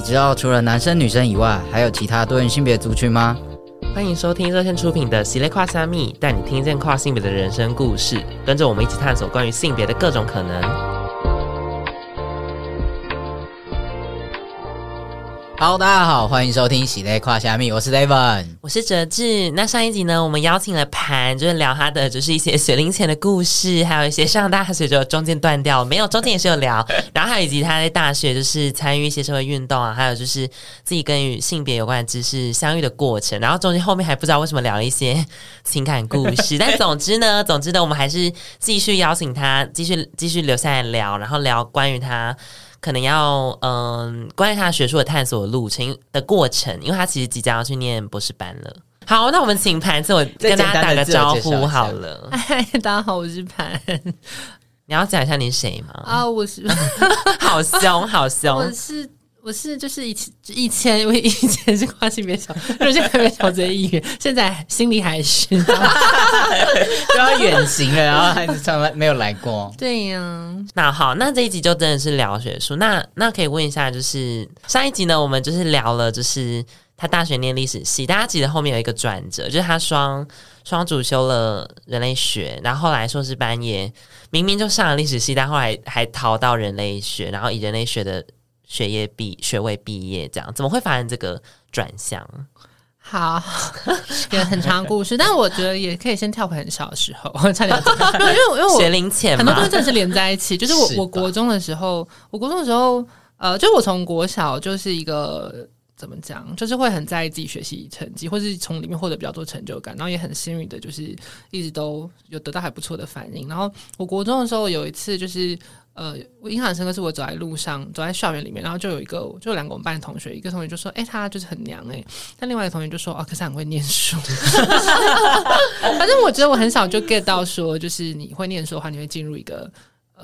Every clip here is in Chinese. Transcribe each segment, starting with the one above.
你知道除了男生女生以外，还有其他多元性别族群吗？欢迎收听热线出品的《系列跨虾米》，带你听见跨性别的人生故事，跟着我们一起探索关于性别的各种可能。Hello，大家好，欢迎收听《喜咧跨虾米》，我是 David，我是哲志。那上一集呢，我们邀请了盘，就是聊他的，就是一些学龄前的故事，还有一些上大学就中间断掉，没有中间也是有聊，然后还有以及他在大学就是参与一些社会运动啊，还有就是自己跟与性别有关的知识相遇的过程，然后中间后面还不知道为什么聊了一些情感故事，但总之呢，总之呢，我们还是继续邀请他，继续继续留下来聊，然后聊关于他。可能要嗯，关于他学术的探索的路程的过程，因为他其实即将要去念博士班了。好，那我们请盘自我跟大家打个招呼好了。嗨，大家好，我是盘。你要讲一下你是谁吗？啊，我是 好凶，好凶，我是。我是就是以前以前，因为以前是跨性别小，就是特别小的议员，现在心里还是，就 要远行了，然后还是从来没有来过。对呀、啊，那好，那这一集就真的是聊学术。那那可以问一下，就是上一集呢，我们就是聊了，就是他大学念历史系，大家记得后面有一个转折，就是他双双主修了人类学，然后后来硕士班也明明就上了历史系，但后来还逃到人类学，然后以人类学的。学业毕学位毕业这样，怎么会发生这个转向？好，有很长的故事，但我觉得也可以先跳回很小的时候，差点 因为因为因为我学龄前很多东西真的是连在一起，就是我我国中的时候，我国中的时候，呃，就我从国小就是一个怎么讲，就是会很在意自己学习成绩，或是从里面获得比较多成就感，然后也很幸运的，就是一直都有得到还不错的反应。然后我国中的时候有一次就是。呃，我印象很深刻，是我走在路上，走在校园里面，然后就有一个，就有两个我们班的同学，一个同学就说：“哎、欸，他就是很娘哎、欸。”但另外一个同学就说：“哦，可是很会念书。”反正我觉得我很少就 get 到说，就是你会念书的话，你会进入一个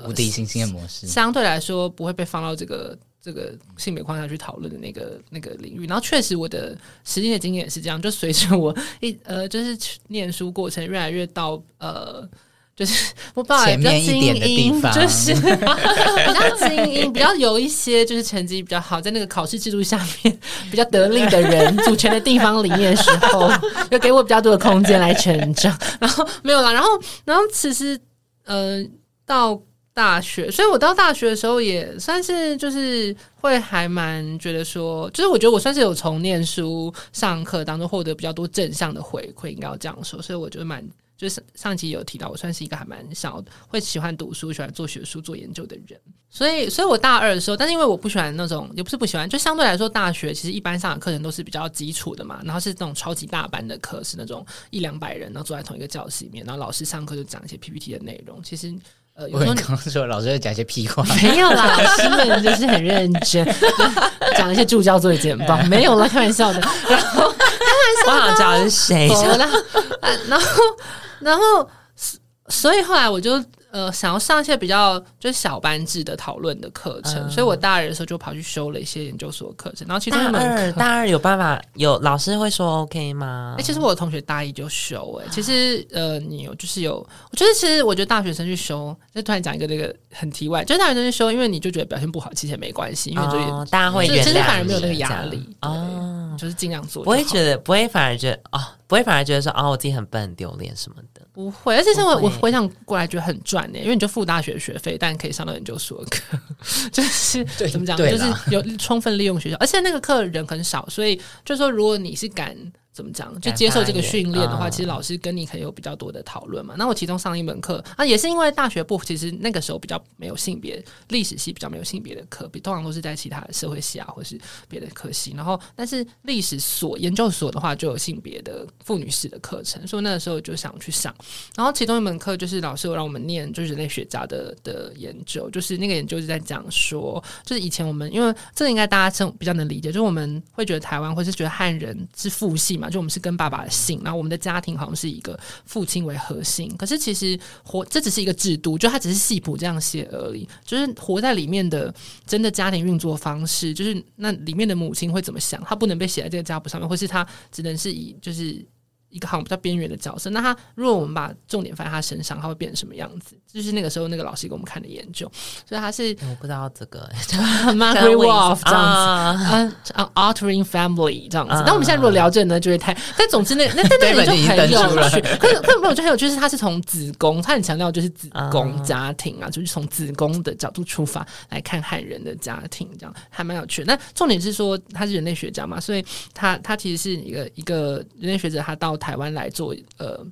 无敌星星的模式，相对来说不会被放到这个这个性别框架去讨论的那个那个领域。然后确实，我的实际的经验也是这样，就随着我一呃，就是念书过程越来越到呃。就是我爸比较精英，就是 比较精英，比较有一些就是成绩比较好，在那个考试制度下面比较得力的人组成的地方里面的时候，就给我比较多的空间来成长。然后没有啦，然后然后其实呃到大学，所以我到大学的时候也算是就是会还蛮觉得说，就是我觉得我算是有从念书上课当中获得比较多正向的回馈，应该要这样说，所以我觉得蛮。就是上集有提到，我算是一个还蛮小会喜欢读书、喜欢做学术、做研究的人。所以，所以我大二的时候，但是因为我不喜欢那种，也不是不喜欢，就相对来说，大学其实一般上的课程都是比较基础的嘛。然后是那种超级大班的课，是那种一两百人，然后坐在同一个教室里面，然后老师上课就讲一些 PPT 的内容。其实，呃，有时候刚刚说老师在讲一些屁话，没有啦，老师们就是很认真 讲一些助教做的简报，没有啦，开玩笑的。然后开玩笑，我想知道是谁，然后。然后，然后所以后来我就。呃，想要上一些比较就是小班制的讨论的课程，嗯，所以我大二的时候就跑去修了一些研究所的课程。然后其中一门课，大二，大二有办法有老师会说 OK 吗？哎，其实我的同学大一就修，哎，其实呃，你有就是有，我觉得其实我觉得大学生去修，就突然讲一个那个很题外，就是大学生去修，因为你就觉得表现不好，其实也没关系，因为就、哦、大家会原谅，其实反而没有那个压力哦，就是尽量做，不会觉得不会反而觉得哦，不会反而觉得说哦，我自己很笨很丢脸什么的，不会，而且是我我回想过来觉得很赚呢，因为你就付大。学学费，但可以上到研究所课，就是怎么讲，就是有充分利用学校，而且那个课人很少，所以就说，如果你是敢。怎么讲？就接受这个训练的话，其实老师跟你可以有比较多的讨论嘛。那我其中上一门课啊，也是因为大学部其实那个时候比较没有性别，历史系比较没有性别的课，比通常都是在其他的社会系啊，或是别的科系。然后，但是历史所研究所的话，就有性别的妇女史的课程，所以那个时候就想去上。然后其中一门课就是老师有让我们念，就是人类学家的的研究，就是那个研究是在讲说，就是以前我们因为这个应该大家比较能理解，就是我们会觉得台湾或是觉得汉人是父系嘛。就我们是跟爸爸姓，然后我们的家庭好像是一个父亲为核心，可是其实活这只是一个制度，就它只是系谱这样写而已。就是活在里面的真的家庭运作方式，就是那里面的母亲会怎么想，她不能被写在这个家谱上面，或是她只能是以就是一个好像比较边缘的角色，那他如果我们把重点放在他身上，他会变成什么样子？就是那个时候那个老师给我们看的研究，所以他是我不知道这个 Margaret Wolf 这样子，嗯，Altering Family 这样子。那、uh, 我们现在如果聊这呢，就会太……但总之那那那那就很有趣。可是可是没有就很有趣，是他是从子宫，他很强调就是子宫家庭啊，uh, 就是从子宫的角度出发来看汉人的家庭，这样还蛮有趣的。那重点是说他是人类学家嘛，所以他他其实是一个一个人类学者，他到台湾来做呃，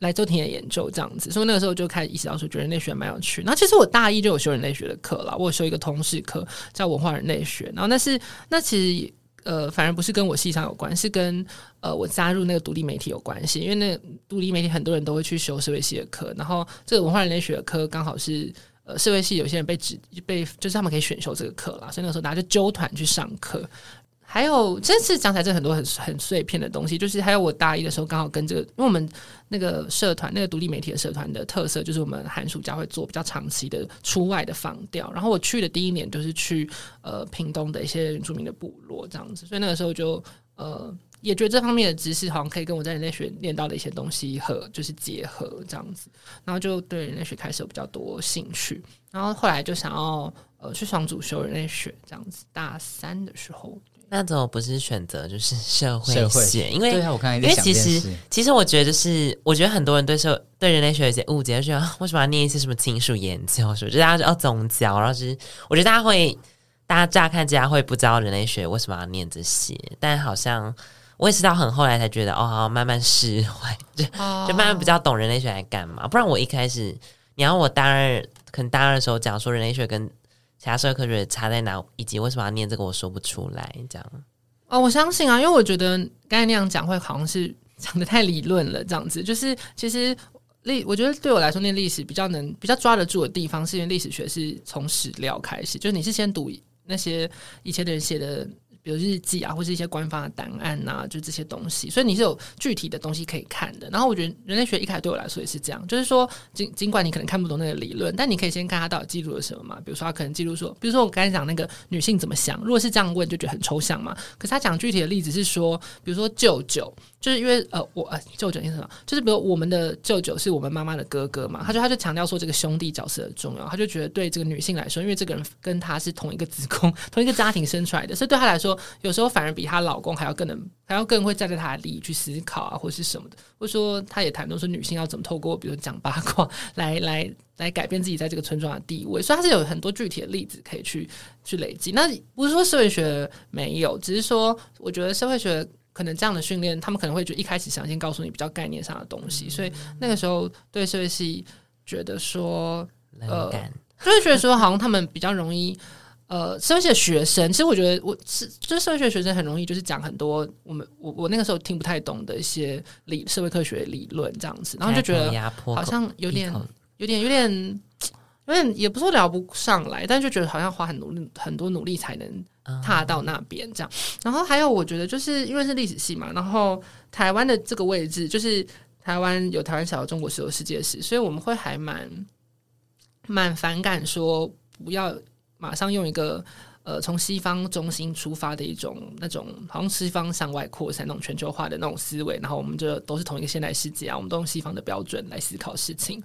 来做田野研究这样子，所以那个时候就开始意识到说，觉得人类学蛮有趣。然后其实我大一就有修人类学的课了，我有修一个通识课叫文化人类学。然后那是那其实呃，反而不是跟我系上有关，是跟呃我加入那个独立媒体有关系。因为那独立媒体很多人都会去修社会系的课，然后这个文化人类学的课刚好是呃社会系有些人被指被就是他们可以选修这个课啦，所以那个时候大家就揪团去上课。还有，这次讲起来，这很多很很碎片的东西，就是还有我大一的时候，刚好跟这个，因为我们那个社团，那个独立媒体的社团的特色，就是我们寒暑假会做比较长期的出外的访调。然后我去的第一年，就是去呃屏东的一些原住民的部落这样子，所以那个时候就呃也觉得这方面的知识好像可以跟我在人类学念到的一些东西和就是结合这样子，然后就对人类学开始有比较多兴趣。然后后来就想要呃去双主修人类学这样子，大三的时候。那怎么不是选择就是 社会学？会因为对啊，我看因为其实其实我觉得就是我觉得很多人对社对人类学有些误解，就觉得为什么要念一些什么亲属研究什么，就大家要宗教，然后就是我觉得大家会大家乍看之下会不知道人类学为什么要念这些，但好像我也是到很后来才觉得哦，好慢慢释怀，就 就慢慢比较懂人类学来干嘛。不然我一开始你要我大二可能大二的时候讲说人类学跟其他社会科学差在哪，以及为什么要念这个，我说不出来。这样哦，我相信啊，因为我觉得刚才那样讲会好像是 讲的太理论了。这样子就是其实历，我觉得对我来说念历史比较能比较抓得住的地方，是因为历史学是从史料开始，就是你是先读那些以前的人写的。比如日记啊，或是一些官方的档案呐、就这些东西，所以你是有具体的东西可以看的。然后我觉得人类学一开始对我来说也是这样，就是说尽尽管你可能看不懂那个理论，但你可以先看他到底记录了什么嘛。比如说他可能记录说，比如说我刚才讲那个女性怎么想，如果是这样问，就觉得很抽象嘛。可是他讲具体的例子是说，比如说舅舅。就是因为呃，我呃舅舅意思什么？就是比如我们的舅舅是我们妈妈的哥哥嘛，他就他就强调说这个兄弟角色的重要，他就觉得对这个女性来说，因为这个人跟他是同一个子宫、同一个家庭生出来的，所以对他来说，有时候反而比她老公还要更能，还要更会站在他的利益去思考啊，或是什么的。或者说，他也谈到说女性要怎么透过比如讲八卦来来来改变自己在这个村庄的地位，所以他是有很多具体的例子可以去去累积。那不是说社会学没有，只是说我觉得社会学。可能这样的训练，他们可能会就一开始想先告诉你比较概念上的东西，嗯、所以那个时候对社会系觉得说，呃，就会觉得说好像他们比较容易，呃，社会系的学生，其实我觉得我是就是社会学的学生很容易就是讲很多我们我我那个时候听不太懂的一些理社会科学理论这样子，然后就觉得好像有点有点有点有点也不是说聊不上来，但就觉得好像花很努力很多努力才能。踏到那边这样，然后还有我觉得就是因为是历史系嘛，然后台湾的这个位置就是台湾有台湾小的中国史有世界史，所以我们会还蛮蛮反感说不要马上用一个呃从西方中心出发的一种那种好像西方向外扩散那种全球化的那种思维，然后我们就都是同一个现代世界啊，我们都用西方的标准来思考事情，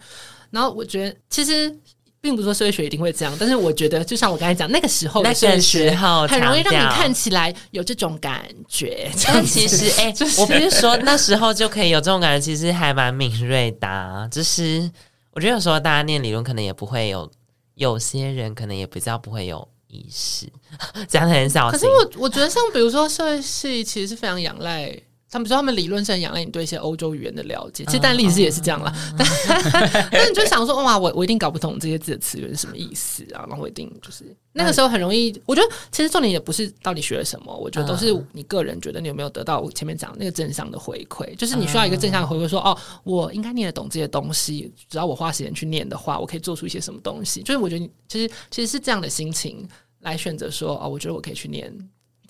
然后我觉得其实。并不是说社会学一定会这样，但是我觉得，就像我刚才讲，那个时候的社会学很容易让你看起来有这种感觉。但其实，哎、欸，就是、我不是说那时候就可以有这种感觉，其实还蛮敏锐的、啊。就是我觉得有时候大家念理论，可能也不会有，有些人可能也比较不会有意识，讲得很小心。可是我我觉得，像比如说社会系，其实是非常仰赖。他们说他们理论是很仰赖你对一些欧洲语言的了解，其实但历史也是这样啦。但你就想说，哇，我我一定搞不懂这些字的词源是什么意思啊，然后我一定就是那个时候很容易。我觉得其实重点也不是到底学了什么，我觉得都是你个人觉得你有没有得到我前面讲那个正向的回馈，就是你需要一个正向的回馈，说哦，我应该念得懂这些东西，只要我花时间去念的话，我可以做出一些什么东西。就是我觉得你其实其实是这样的心情来选择说哦，我觉得我可以去念。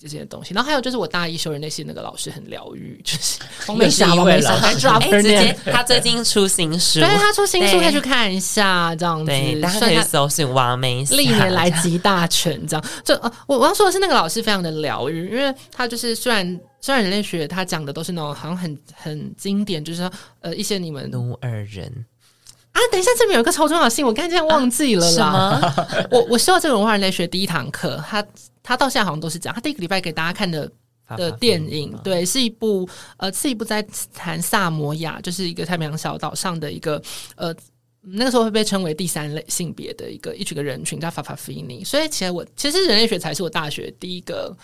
这些东西。然后还有就是我大一修人类系那个老师很疗愈，就是王美霞，王美霞哎，直接他 最近出新书，对，他出新书可以去看一下，这样子，对，大家可以搜寻王美霞，历年来集大成这样。就呃，我我要说的是那个老师非常的疗愈，因为他就是虽然虽然人类学他讲的都是那种好像很很经典，就是说呃一些你们努尔人。啊，等一下，这边有一个超重要的信，我刚才竟然忘记了啦。啊、我我修了这个文化人类学第一堂课，他他到现在好像都是这样。他第一个礼拜给大家看的的电影，对，是一部呃，是一部在谈萨摩亚，就是一个太平洋小岛上的一个呃，那个时候会被称为第三类性别的一个一群个人群叫法法菲尼。所以其实我其实人类学才是我大学第一个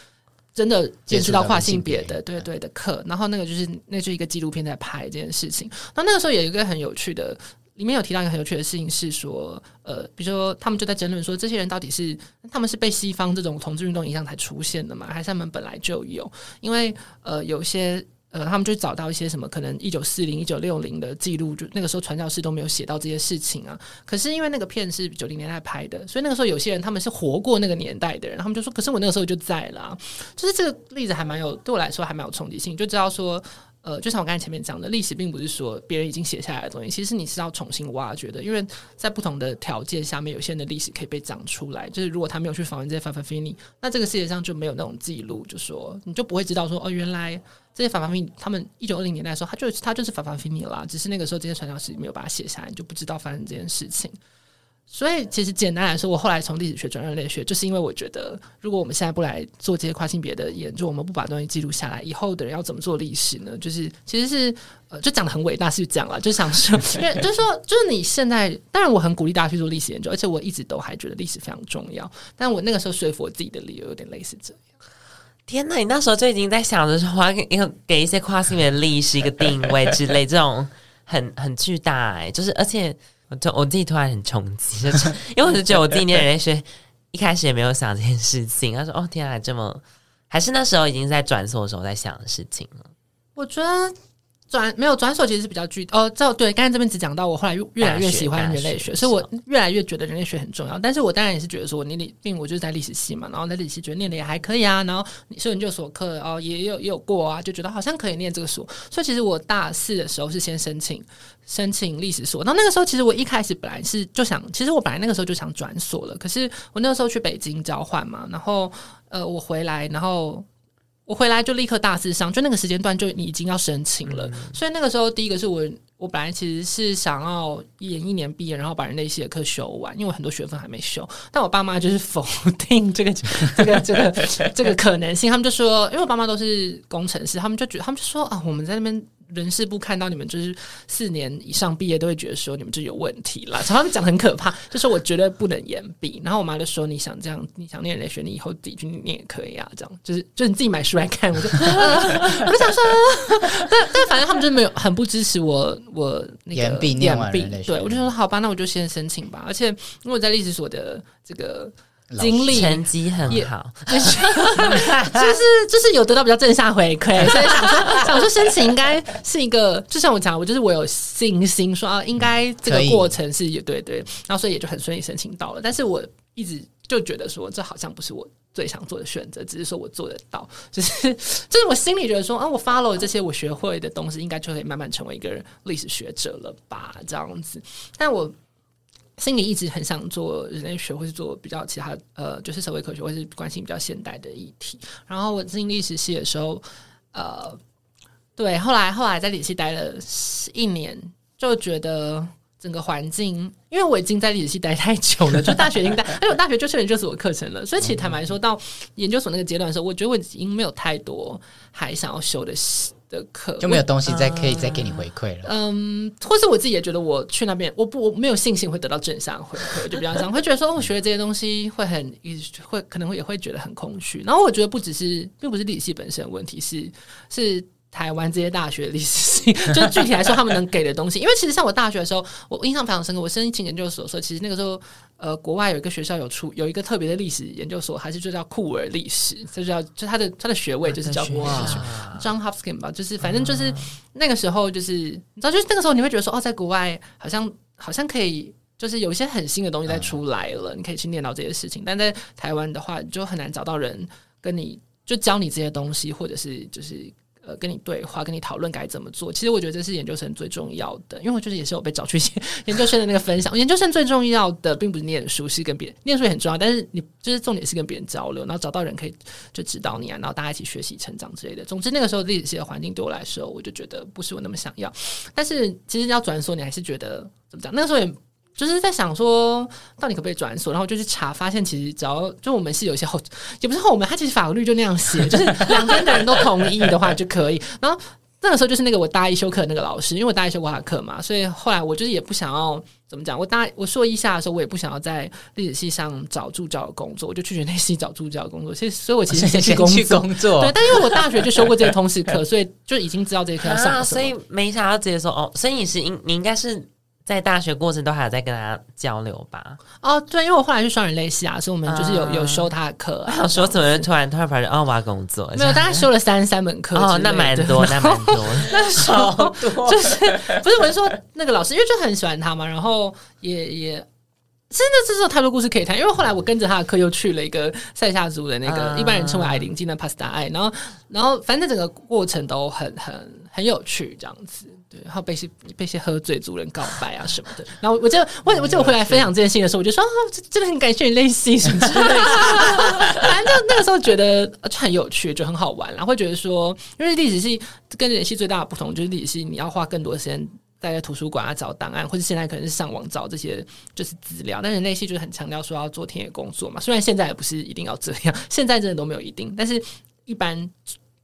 真的见识到跨性别的对对的课。然后那个就是那就是一个纪录片在拍这件事情。那那个时候有一个很有趣的。里面有提到一个很有趣的事情，是说，呃，比如说他们就在争论说，这些人到底是他们是被西方这种同志运动影响才出现的嘛？还是他们本来就有？因为呃，有些呃，他们就找到一些什么可能一九四零、一九六零的记录，就那个时候传教士都没有写到这些事情啊。可是因为那个片是九零年代拍的，所以那个时候有些人他们是活过那个年代的人，他们就说：“可是我那个时候就在了。”就是这个例子还蛮有对我来说还蛮有冲击性，就知道说。呃，就像我刚才前面讲的，历史并不是说别人已经写下来的东西，其实你是要重新挖掘的。因为在不同的条件下面，有些人的历史可以被讲出来。就是如果他没有去访问这些法法菲尼，那这个世界上就没有那种记录，就说你就不会知道说哦，原来这些法法菲尼他们一九二零年代的时候，他就他就是法法菲尼了，只是那个时候这些传教士没有把它写下来，你就不知道发生这件事情。所以，其实简单来说，我后来从历史学转人类学，就是因为我觉得，如果我们现在不来做这些跨性别的研究，我们不把东西记录下来，以后的人要怎么做历史呢？就是其实是呃，就讲得很伟大，是讲了，就想说，就是说，就是你现在，当然我很鼓励大家去做历史研究，而且我一直都还觉得历史非常重要。但我那个时候说服我自己的理由有点类似这样。天哪，你那时候就已经在想着说，我要给给一些跨性别的历史一个定位 之类，这种很很巨大哎、就是而且。我突我自己突然很冲击，就因为我就觉得我自己念人类学一开始也没有想这件事情。他说：“哦，天啊，这么还是那时候已经在转所的时候在想的事情了。”我觉得。转没有转手其实是比较具哦，这对刚才这边只讲到我后来越越来越喜欢人类学，所以我越来越觉得人类学很重要。但是我当然也是觉得说，我念历，并我就是在历史系嘛，然后在历史系觉得念的也还可以啊，然后你说研究所课哦也有也有过啊，就觉得好像可以念这个所。所以其实我大四的时候是先申请申请历史所，然后那个时候其实我一开始本来是就想，其实我本来那个时候就想转所了，可是我那个时候去北京交换嘛，然后呃我回来，然后。我回来就立刻大四上，就那个时间段就你已经要申请了，嗯、所以那个时候第一个是我，我本来其实是想要延一年毕业，然后把人类系的课修完，因为我很多学分还没修。但我爸妈就是 否定这个这个这个这个可能性，他们就说，因为我爸妈都是工程师，他们就觉得他们就说啊，我们在那边。人事部看到你们就是四年以上毕业，都会觉得说你们就有问题了。常常讲很可怕，就说我绝对不能延毕。然后我妈就说：“你想这样，你想念人类学，你以后自己去念也可以啊。”这样就是就是你自己买书来看。我就、呃、我就想说，但但反正他们就没有很不支持我我那个延毕念完人类学。对，我就说好吧，那我就先申请吧。而且因为我在历史所的这个。经历成绩很好，就是就是有得到比较正向回馈，所以想说想说申请应该是一个，就像我讲，我就是我有信心说啊，应该这个过程是也对对，然后所以也就很顺利申请到了。但是我一直就觉得说，这好像不是我最想做的选择，只是说我做得到，就是 就是我心里觉得说啊，我 follow 这些我学会的东西，应该就可以慢慢成为一个历史学者了吧，这样子。但我。心里一直很想做人类学，或是做比较其他呃，就是社会科学，或是关心比较现代的议题。然后我进历史系的时候，呃，对，后来后来在历史系待了一年，就觉得整个环境，因为我已经在历史系待太久了，就大学已经待，而且我大学就是研究所课程了，所以其实坦白说，到研究所那个阶段的时候，我觉得我已经没有太多还想要修的的课就没有东西再可以再给你回馈了。嗯，或是我自己也觉得我去那边，我不我没有信心会得到正向回馈，就比较这样，会觉得说我学的这些东西会很会可能会也会觉得很空虚。然后我觉得不只是并不是历史系本身的问题，是是。台湾这些大学历史系，就是具体来说，他们能给的东西，因为其实像我大学的时候，我印象非常深刻。我申请研究所的时候，其实那个时候，呃，国外有一个学校有出有一个特别的历史研究所，还是就叫库尔历史，这就叫就他的他的学位就是叫库尔历史，John Hopkins 吧，就是反正就是那个时候，就是你知道，就是那个时候你会觉得说，哦，在国外好像好像可以，就是有一些很新的东西在出来了，你可以去念到这些事情。但在台湾的话，你就很难找到人跟你。就教你这些东西，或者是就是。呃，跟你对话，跟你讨论该怎么做。其实我觉得这是研究生最重要的，因为我就是也是有被找去 写研究生的那个分享。研究生最重要的并不是念书，是跟别人念书也很重要，但是你就是重点是跟别人交流，然后找到人可以就指导你啊，然后大家一起学习成长之类的。总之那个时候历史系的环境对我来说，我就觉得不是我那么想要。但是其实要转所，你还是觉得怎么讲？那个时候也。就是在想说，到底可不可以转所，然后就去查，发现其实只要就我们是有一些后，也不是后门，他其实法律就那样写，就是两边的人都同意的话就可以。然后那个时候就是那个我大一修课的那个老师，因为我大一修过他的课嘛，所以后来我就是也不想要怎么讲，我大我硕一下的时候，我也不想要在历史系上找助教的工作，我就去学那系找助教的工作。所以，所以我其实先 去工作，工作对，但因为我大学就修过这个通识课，所以就已经知道这些课要上、啊。所以没想到直接说哦，所以你是应你应该是。在大学过程都还有在跟他交流吧？哦，对，因为我后来是双人类系啊，所以我们就是有、嗯、有修他的课、啊。说怎么突然突然发现哦，我要工作？没有，大概 修了三三门课哦，那蛮多，那蛮多。那少多就是不是我是说那个老师，因为就很喜欢他嘛，然后也也。真的，这是有太多故事可以谈。因为后来我跟着他的课，又去了一个塞夏族的那个、uh, 一般人称为矮灵祭的帕斯达爱，然后，然后反正整个过程都很很很有趣，这样子。对，然后被些被些喝醉族人告白啊什么的。然后我就我我就回来分享这件事情的时候，我就说啊，真的很感谢你类似什么之类的。反正就那个时候觉得就很有趣，就很好玩，然后会觉得说，因为历史系跟人类系最大的不同就是历史系你要花更多时间。在图书馆啊，找档案，或者现在可能是上网找这些就是资料。但人类系就是很强调说要做田野工作嘛。虽然现在也不是一定要这样，现在真的都没有一定。但是一般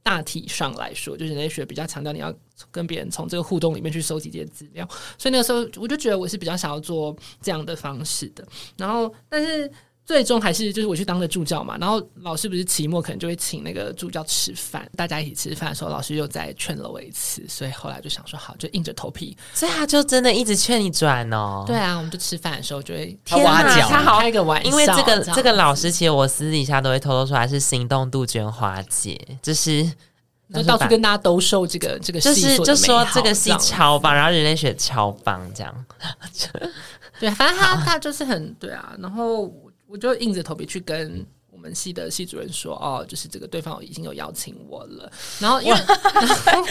大体上来说，就是人类学比较强调你要跟别人从这个互动里面去收集这些资料。所以那个时候我就觉得我是比较想要做这样的方式的。然后，但是。最终还是就是我去当了助教嘛，然后老师不是期末可能就会请那个助教吃饭，大家一起吃饭的时候，老师又再劝了我一次，所以后来就想说好，就硬着头皮，所以他就真的一直劝你转哦。对啊，我们就吃饭的时候就会天哪挖角，他好开个玩笑，因为这个这个老师其实我私底下都会偷偷出来是行动杜鹃花姐，就是就到处跟大家兜售这个这个就是就说这个戏超棒，然后人类学超棒这样，对，反正他他就是很对啊，然后。我就硬着头皮去跟我们系的系主任说，哦，就是这个对方已经有邀请我了。然后因为，那因为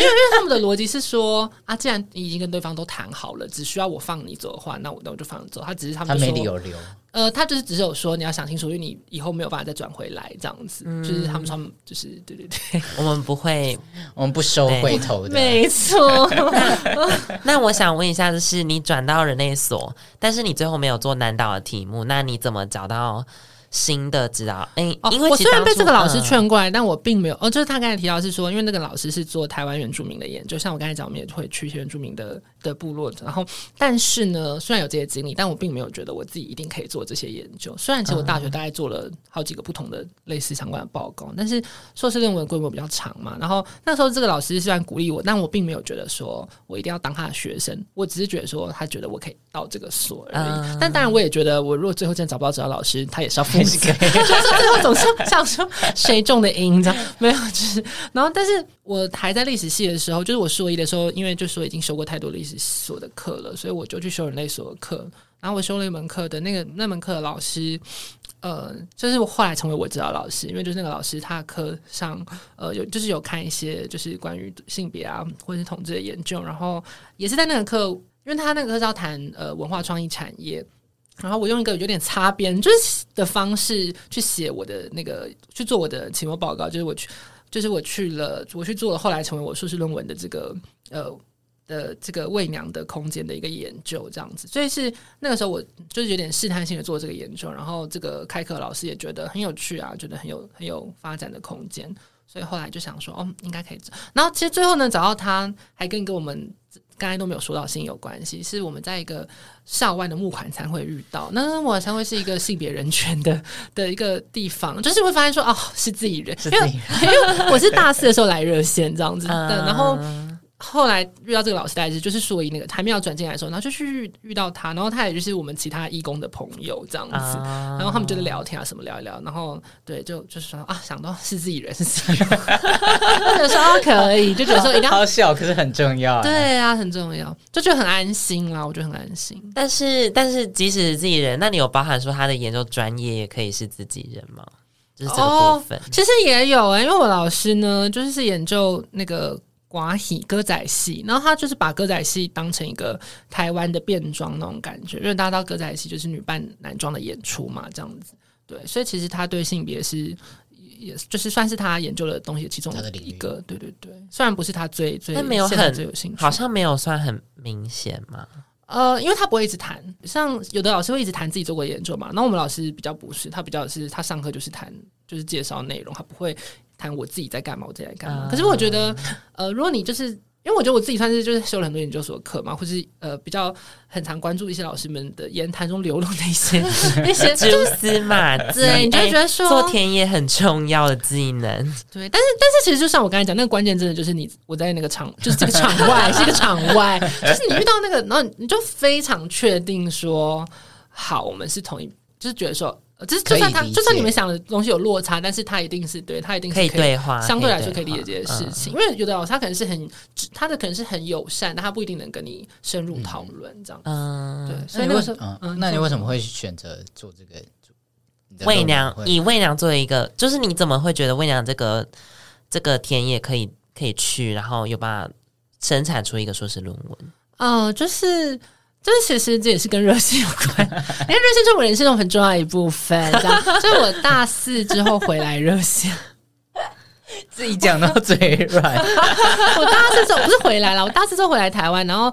因为他们的逻辑是说，啊，既然你已经跟对方都谈好了，只需要我放你走的话，那我那我就放你走。他只是他们他没理由留。呃，他就是只有说你要想清楚，因为你以后没有办法再转回来这样子。嗯、就是他们说他们就是对对对，我们不会，我们不收回头的，没错。那，那我想问一下，就是你转到人类所，但是你最后没有做难倒的题目，那你怎么找到？新的指导，哎、欸，因为、哦、我虽然被这个老师劝过来，嗯、但我并没有。哦，就是他刚才提到是说，因为那个老师是做台湾原住民的研究，像我刚才讲，我们也会去原住民的的部落。然后，但是呢，虽然有这些经历，但我并没有觉得我自己一定可以做这些研究。虽然其实我大学大概做了好几个不同的类似相关的报告，但是硕士论文规模比较长嘛。然后那时候这个老师虽然鼓励我，但我并没有觉得说我一定要当他的学生。我只是觉得说他觉得我可以到这个所而已。嗯、但当然，我也觉得我如果最后真的找不到指导老师，他也是要负责。最后总是想说谁中的因，这样没有，就是然后，但是我还在历史系的时候，就是我硕一的时候，因为就说已经修过太多历史所的课了，所以我就去修人类所的课。然后我修了一门课的那个那门课的老师，呃，就是我后来成为我指导老师，因为就是那个老师他的课上呃有就是有看一些就是关于性别啊或者是统治的研究，然后也是在那个课，因为他那个课是要谈呃文化创意产业。然后我用一个有点擦边就是的方式去写我的那个去做我的期末报告，就是我去，就是我去了，我去做了后来成为我硕士论文的这个呃的这个伪娘的空间的一个研究，这样子。所以是那个时候我就是有点试探性的做这个研究，然后这个开课老师也觉得很有趣啊，觉得很有很有发展的空间，所以后来就想说哦，应该可以做。然后其实最后呢，找到他还跟跟我们。刚才都没有说到性有关系，是我们在一个校外的募款餐会遇到。那募款餐会是一个性别人权的 的一个地方，就是会发现说哦，是自己人，因为因为我是大四的时候来热线这样子，的，然后。后来遇到这个老师，大概是就是硕一那个还没有转进来的时候，然后就去遇到他，然后他也就是我们其他义工的朋友这样子，啊、然后他们就在聊天啊什么聊一聊，然后对，就就是说啊，想到是自己人是自己人，就说、啊、可以，就觉得说一定要好小，可是很重要，对啊，很重要，就觉得很安心啦，我觉得很安心。但是但是即使是自己人，那你有包含说他的研究专业也可以是自己人吗？就是这个部分。哦、其实也有哎、欸，因为我老师呢，就是是研究那个寡喜歌仔戏，然后他就是把歌仔戏当成一个台湾的变装那种感觉，因为大家知道歌仔戏就是女扮男装的演出嘛，这样子。对，所以其实他对性别是。也就是算是他研究的东西其中的一个，对对对。虽然不是他最最，但没有很有兴趣，好像没有算很明显嘛。呃，因为他不会一直谈，像有的老师会一直谈自己做过研究嘛。那我们老师比较不是，他比较是他上课就是谈，就是介绍内容，他不会谈我自己在干嘛，我自己在干嘛。嗯、可是我觉得，呃，如果你就是。因为我觉得我自己算是就是修了很多研究所的课嘛，或是呃比较很常关注一些老师们的言谈中流露的一些那些蛛丝马迹，对，你就会觉得说做田野很重要的技能。对，但是但是其实就像我刚才讲，那个关键真的就是你我在那个场，就是这个场外 是一个场外，就是你遇到那个，然后你就非常确定说，好，我们是同一，就是觉得说。就是就算他，就算你们想的东西有落差，但是他一定是对，他一定是可以，可以对话，相对来说可以理解这件事情。因为有的老师他可能是很，他的可能是很友善，但他不一定能跟你深入讨论这样子。嗯，对。所以为什么？嗯，那你为什么会选择做这个？为娘以为娘作为一个，就是你怎么会觉得为娘这个这个田野可以可以去，然后有办法生产出一个硕士论文？哦，就是。这其实这也是跟热线有关，因为热线是我人生中很重要一部分。所以我大四之后回来热线，自己讲到嘴软。我大四之后不是回来了，我大四之后回来台湾，然后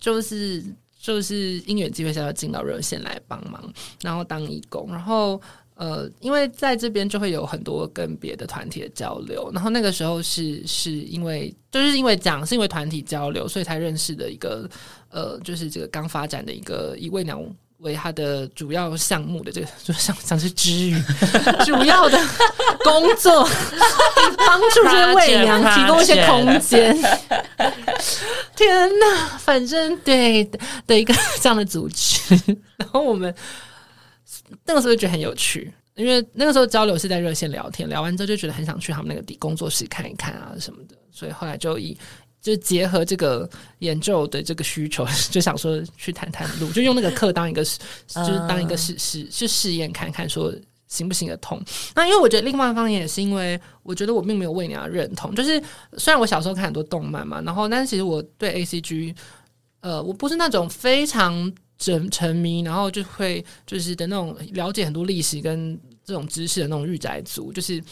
就是就是因缘机会下要进到热线来帮忙，然后当义工，然后。呃，因为在这边就会有很多跟别的团体的交流，然后那个时候是是因为就是因为讲是因为团体交流，所以才认识的一个呃，就是这个刚发展的一个以伪娘为他的主要项目的这个，就像像是支语 主要的工作，帮助这些伪娘提供一些空间。天呐，反正对的一个这样的组织，然后我们。那个时候就觉得很有趣，因为那个时候交流是在热线聊天，聊完之后就觉得很想去他们那个底工作室看一看啊什么的，所以后来就以就结合这个研究的这个需求，就想说去谈谈路，就用那个课当一个 就是当一个试试去试验看看说行不行得通。那因为我觉得另外一方面也是因为我觉得我并没有伪娘认同，就是虽然我小时候看很多动漫嘛，然后但是其实我对 A C G，呃，我不是那种非常。沉沉迷，然后就会就是的那种了解很多历史跟这种知识的那种御宅族，就是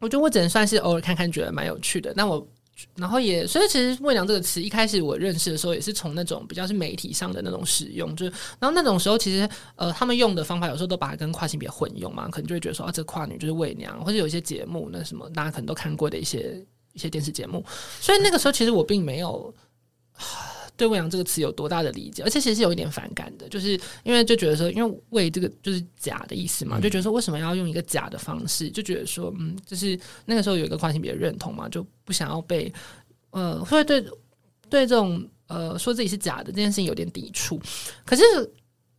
我觉得我只能算是偶尔看看，觉得蛮有趣的。那我然后也所以其实“伪娘”这个词一开始我认识的时候，也是从那种比较是媒体上的那种使用，就是然后那种时候其实呃他们用的方法有时候都把它跟跨性别混用嘛，可能就会觉得说啊这跨女就是伪娘，或者有一些节目那什么大家可能都看过的一些一些电视节目，所以那个时候其实我并没有。对“伪娘”这个词有多大的理解，而且其实是有一点反感的，就是因为就觉得说，因为“伪”这个就是假的意思嘛，就觉得说为什么要用一个假的方式，就觉得说，嗯，就是那个时候有一个跨性别的认同嘛，就不想要被呃，会对对这种呃说自己是假的这件事情有点抵触。可是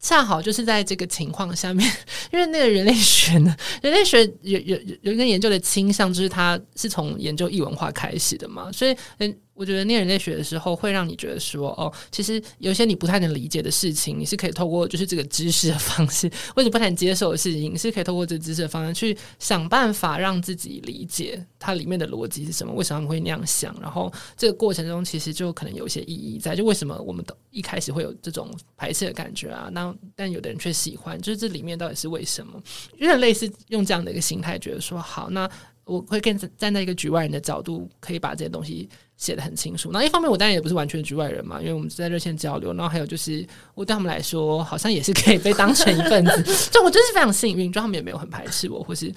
恰好就是在这个情况下面，因为那个人类学呢，人类学有有有一个研究的倾向，就是它是从研究异文化开始的嘛，所以嗯。我觉得念人类学的时候，会让你觉得说，哦，其实有些你不太能理解的事情，你是可以透过就是这个知识的方式，或者不太能接受的事情，你是可以透过这个知识的方式去想办法让自己理解它里面的逻辑是什么，为什么会那样想，然后这个过程中其实就可能有一些意义在，就为什么我们都一开始会有这种排斥的感觉啊？那但有的人却喜欢，就是这里面到底是为什么？有点类似用这样的一个心态，觉得说好，那我会更站在一个局外人的角度，可以把这些东西。写得很清楚。那一方面，我当然也不是完全局外人嘛，因为我们在热线交流。然后还有就是，我对他们来说，好像也是可以被当成一份子。就我真是非常幸运，就他们也没有很排斥我，或是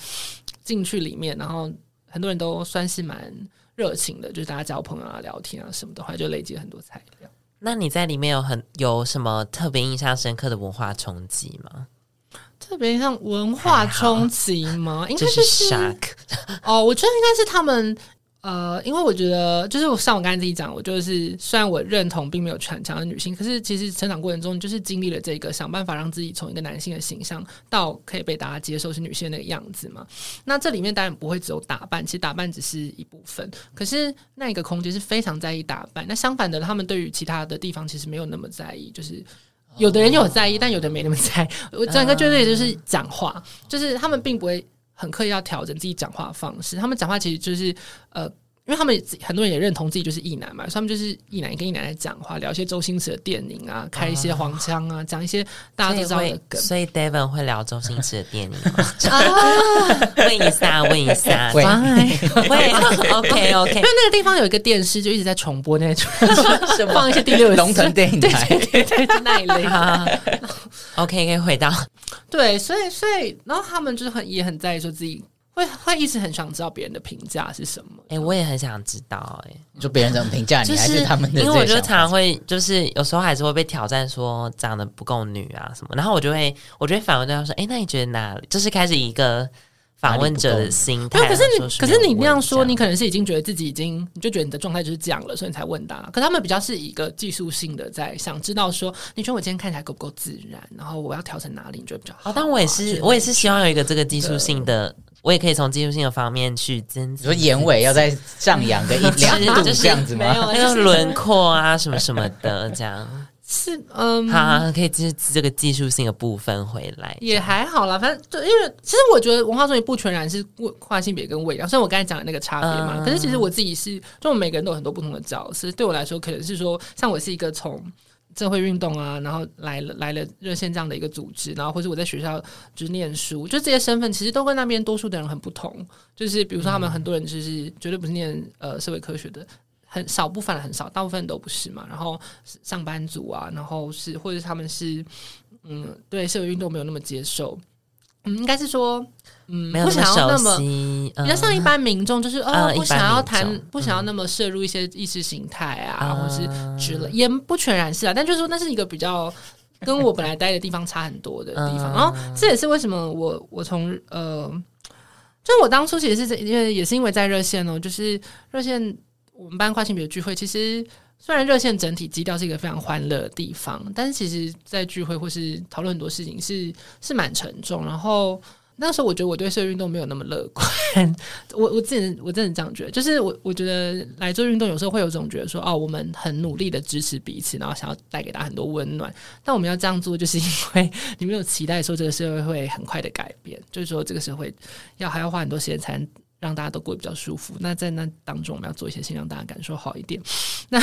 进去里面。然后很多人都算是蛮热情的，就是大家交朋友啊、聊天啊什么的话，就累积了很多材料。那你在里面有很有什么特别印象深刻的文化冲击吗？特别像文化冲击吗？应该是 shock 哦，我觉得应该是他们。呃，因为我觉得，就是我像我刚才自己讲，我就是虽然我认同并没有很强的女性，可是其实成长过程中就是经历了这个想办法让自己从一个男性的形象到可以被大家接受是女性的那个样子嘛。那这里面当然不会只有打扮，其实打扮只是一部分。可是那一个空间是非常在意打扮。那相反的，他们对于其他的地方其实没有那么在意，就是有的人有在意，但有的没那么在意。我整个就是也就是讲话，就是他们并不会。很刻意要调整自己讲话的方式。他们讲话其实就是呃。因为他们很多人也认同自己就是异男嘛，所以他们就是异男跟异男在讲话，聊一些周星驰的电影啊，开一些黄腔啊，讲、啊、一些大家都知道的梗。所以，以 Devon 会聊周星驰的电影吗？问一下，问一下，会会 OK OK。因为那个地方有一个电视，就一直在重播那种，放一些第六龙腾电影台，对对对，对，那一类哈。OK，可以回到对，所以所以，然后他们就是很也很在意说自己。会会一直很想知道别人的评价是什么？哎、欸，我也很想知道、欸。哎，就别人怎么评价你，就是、还是他们的？因为我觉得常常会，就是有时候还是会被挑战，说长得不够女啊什么。然后我就会，我就会反问对方说：“哎、欸，那你觉得哪里？”就是开始一个访问者的心态。可是你，可是你那样说，你可能是已经觉得自己已经，你就觉得你的状态就是这样了，所以你才问他。可他们比较是一个技术性的，在想知道说，你觉得我今天看起来够不够自然？然后我要调成哪里？你觉得比较好？哦，但我也是，我也是希望有一个这个技术性的。我也可以从技术性的方面去增，比如说眼尾要再上扬个一 两度这样子吗？没有，那个轮廓啊什么什么的，这样是 嗯，好，可以这这个技术性的部分回来也还好啦。反正就因为其实我觉得文化中也不全然是跨性别跟味道，虽然我刚才讲的那个差别嘛，嗯、可是其实我自己是，就我们每个人都有很多不同的角色。对我来说，可能是说，像我是一个从。社会运动啊，然后来了来了热线这样的一个组织，然后或者我在学校就是念书，就这些身份其实都跟那边多数的人很不同。就是比如说他们很多人就是绝对不是念呃社会科学的，很少部分很少，大部分都不是嘛。然后上班族啊，然后是或者他们是嗯对社会运动没有那么接受，嗯应该是说。嗯，不想要那么比较像一般民众，就是呃，不想要谈，不想要那么摄入一些意识形态啊，或是之类，也不全然是啊。但就是说，那是一个比较跟我本来待的地方差很多的地方。然后这也是为什么我我从呃，就我当初其实是因为也是因为在热线哦，就是热线我们班跨性别聚会，其实虽然热线整体基调是一个非常欢乐的地方，但是其实在聚会或是讨论很多事情是是蛮沉重，然后。那时候我觉得我对社会运动没有那么乐观，我我自己我真的这样觉得，就是我我觉得来做运动有时候会有种觉得说，哦，我们很努力的支持彼此，然后想要带给大家很多温暖，但我们要这样做，就是因为你没有期待说这个社会会很快的改变，就是说这个社会要还要花很多时间才能让大家都过得比较舒服。那在那当中，我们要做一些事情让大家感受好一点。那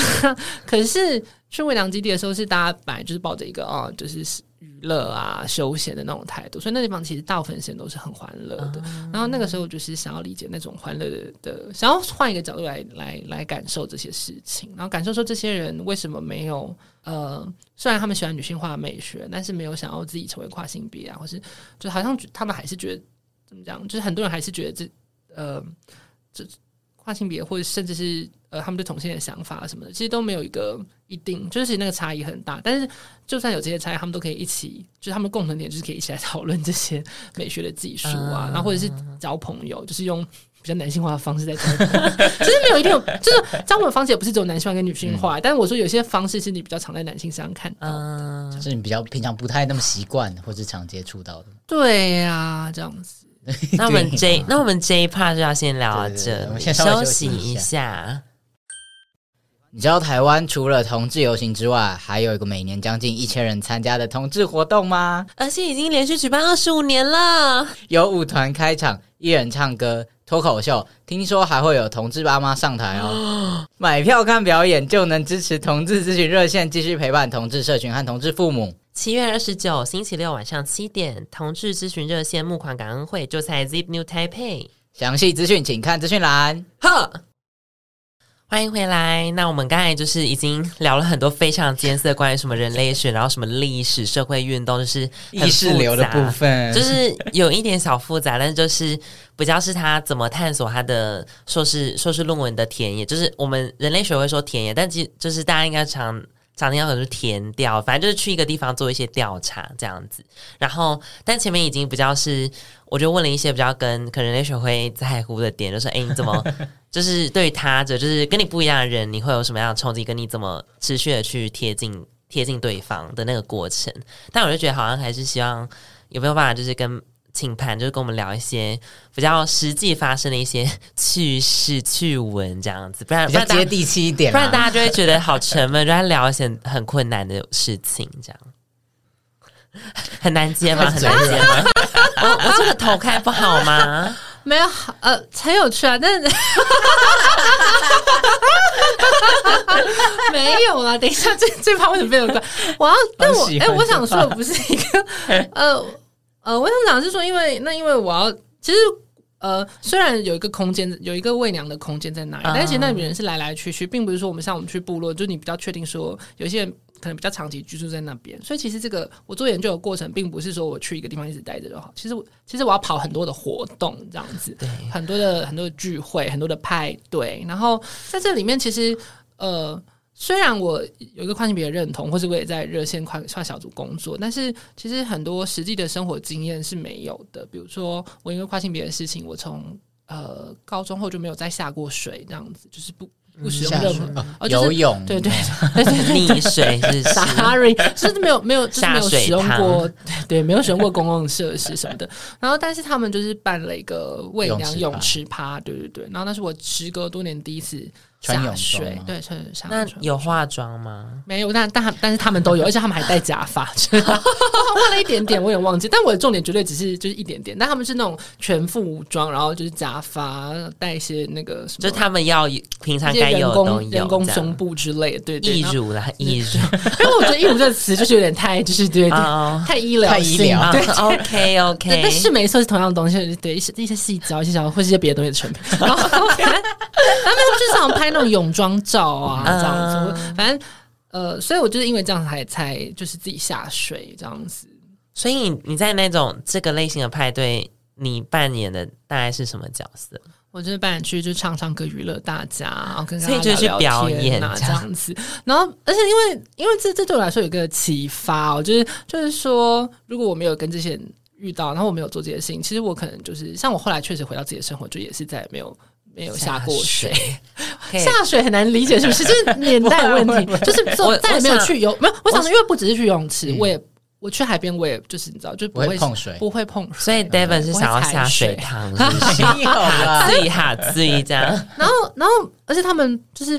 可是去伪娘基地的时候，是大家本来就是抱着一个哦，就是。娱乐啊，休闲的那种态度，所以那地方其实大部分时间都是很欢乐的。嗯、然后那个时候就是想要理解那种欢乐的的，想要换一个角度来来来感受这些事情，然后感受说这些人为什么没有呃，虽然他们喜欢女性化的美学，但是没有想要自己成为跨性别啊，或是就好像他们还是觉得怎么讲，就是很多人还是觉得这呃这。跨性别，或者甚至是呃，他们对同性的想法什么的，其实都没有一个一定，就是那个差异很大。但是，就算有这些差异，他们都可以一起，就是他们共同点就是可以一起来讨论这些美学的技术啊，嗯、然后或者是交朋友，就是用比较男性化的方式在交。其实没有一定有，就是交朋友方式也不是只有男性化跟女性化。嗯、但是我说有些方式是你比较常在男性身上看到，嗯，就是你比较平常不太那么习惯或者常接触到的。对呀、啊，这样子。那我们这那我们 J part 就要先聊到这，我们先休息一下。你知道台湾除了同志游行之外，还有一个每年将近一千人参加的同志活动吗？而且已经连续举办二十五年了。有舞团开场，一人唱歌，脱口秀，听说还会有同志爸妈上台哦。买票看表演就能支持同志咨询热线，继续陪伴同志社群和同志父母。七月二十九星期六晚上七点，同志咨询热线募款感恩会就在 Zip New Taipei。详细资讯请看资讯栏。呵，欢迎回来。那我们刚才就是已经聊了很多非常艰涩，关于什么人类学，然后什么历史、社会运动，就是意识流的部分，就是有一点小复杂，但是就是比较是他怎么探索他的硕士硕士论文的田野，就是我们人类学会说田野，但其实就是大家应该常。常听到很多田调，反正就是去一个地方做一些调查这样子。然后，但前面已经比较是，我就问了一些比较跟可能人类学会在乎的点，就是哎，你怎么 就是对他者，就是跟你不一样的人，你会有什么样的冲击？跟你怎么持续的去贴近贴近对方的那个过程？但我就觉得好像还是希望有没有办法，就是跟。请盘就是跟我们聊一些比较实际发生的一些 趣事趣闻这样子，不然比较接地气一点，不然大家就会觉得好沉闷，就在聊一些很困难的事情这样。很难接吗？很难接吗？我我这个头开不好吗？没有，呃，很有趣啊，但是 没有啦。等一下，这这趴为什么变得怪？我要，但我哎、欸，我想说的不是一个，呃呃，我想讲是说，因为那因为我要，其实呃，虽然有一个空间，有一个喂娘的空间在那里，但是其实那里人是来来去去，并不是说我们像我们去部落，就你比较确定说有些人。可能比较长期居住在那边，所以其实这个我做研究的过程，并不是说我去一个地方一直待着就好。其实我其实我要跑很多的活动，这样子，很多的很多的聚会，很多的派对。然后在这里面，其实呃，虽然我有一个跨性别的认同，或是我也在热线跨跨小组工作，但是其实很多实际的生活经验是没有的。比如说，我因为跨性别的事情，我从呃高中后就没有再下过水，这样子就是不。不使用任何游泳，对对对，溺水是 sorry，就是没有没有就是没有使用过，对对，没有使用过公共设施什么的。然后，但是他们就是办了一个喂养泳池趴，对对对。然后那是我时隔多年第一次。下水，对，穿上。那有化妆吗？没有，但但但是他们都有，而且他们还戴假发，化了一点点，我也忘记。但我的重点绝对只是就是一点点。但他们是那种全副武装，然后就是假发，戴一些那个什么，就是他们要平常该有的人工胸部之类的，对，义乳啦，义乳。因为我觉得“义乳”这个词就是有点太，就是对对，太医疗，太医疗。对，OK OK。但是没错，是同样的东西，对一些一些细节，一些小或是一些别的东西的成品。然后他们就是想拍。那种泳装照啊，这样子，反正呃，所以我就是因为这样才才就是自己下水这样子。所以你你在那种这个类型的派对，你扮演的大概是什么角色？我就是扮演去就唱唱歌娱乐大家，然后跟大家去表演这样子。然后，而且因为因为这这对我来说有一个启发，我就是就是说，如果我没有跟这些人遇到，然后我没有做这些事情，其实我可能就是像我后来确实回到自己的生活，就也是再也没有。没有下过水，下水很难理解，是不是？就是 年代问题，就是说再也没有去游，没有。我想说，因为不只是去游泳池，我也我去海边，我也就是你知道，就不会碰水，不会碰水。所以 Devon 是想要下水汤，自己哈自己这样。然后，然后，而且他们就是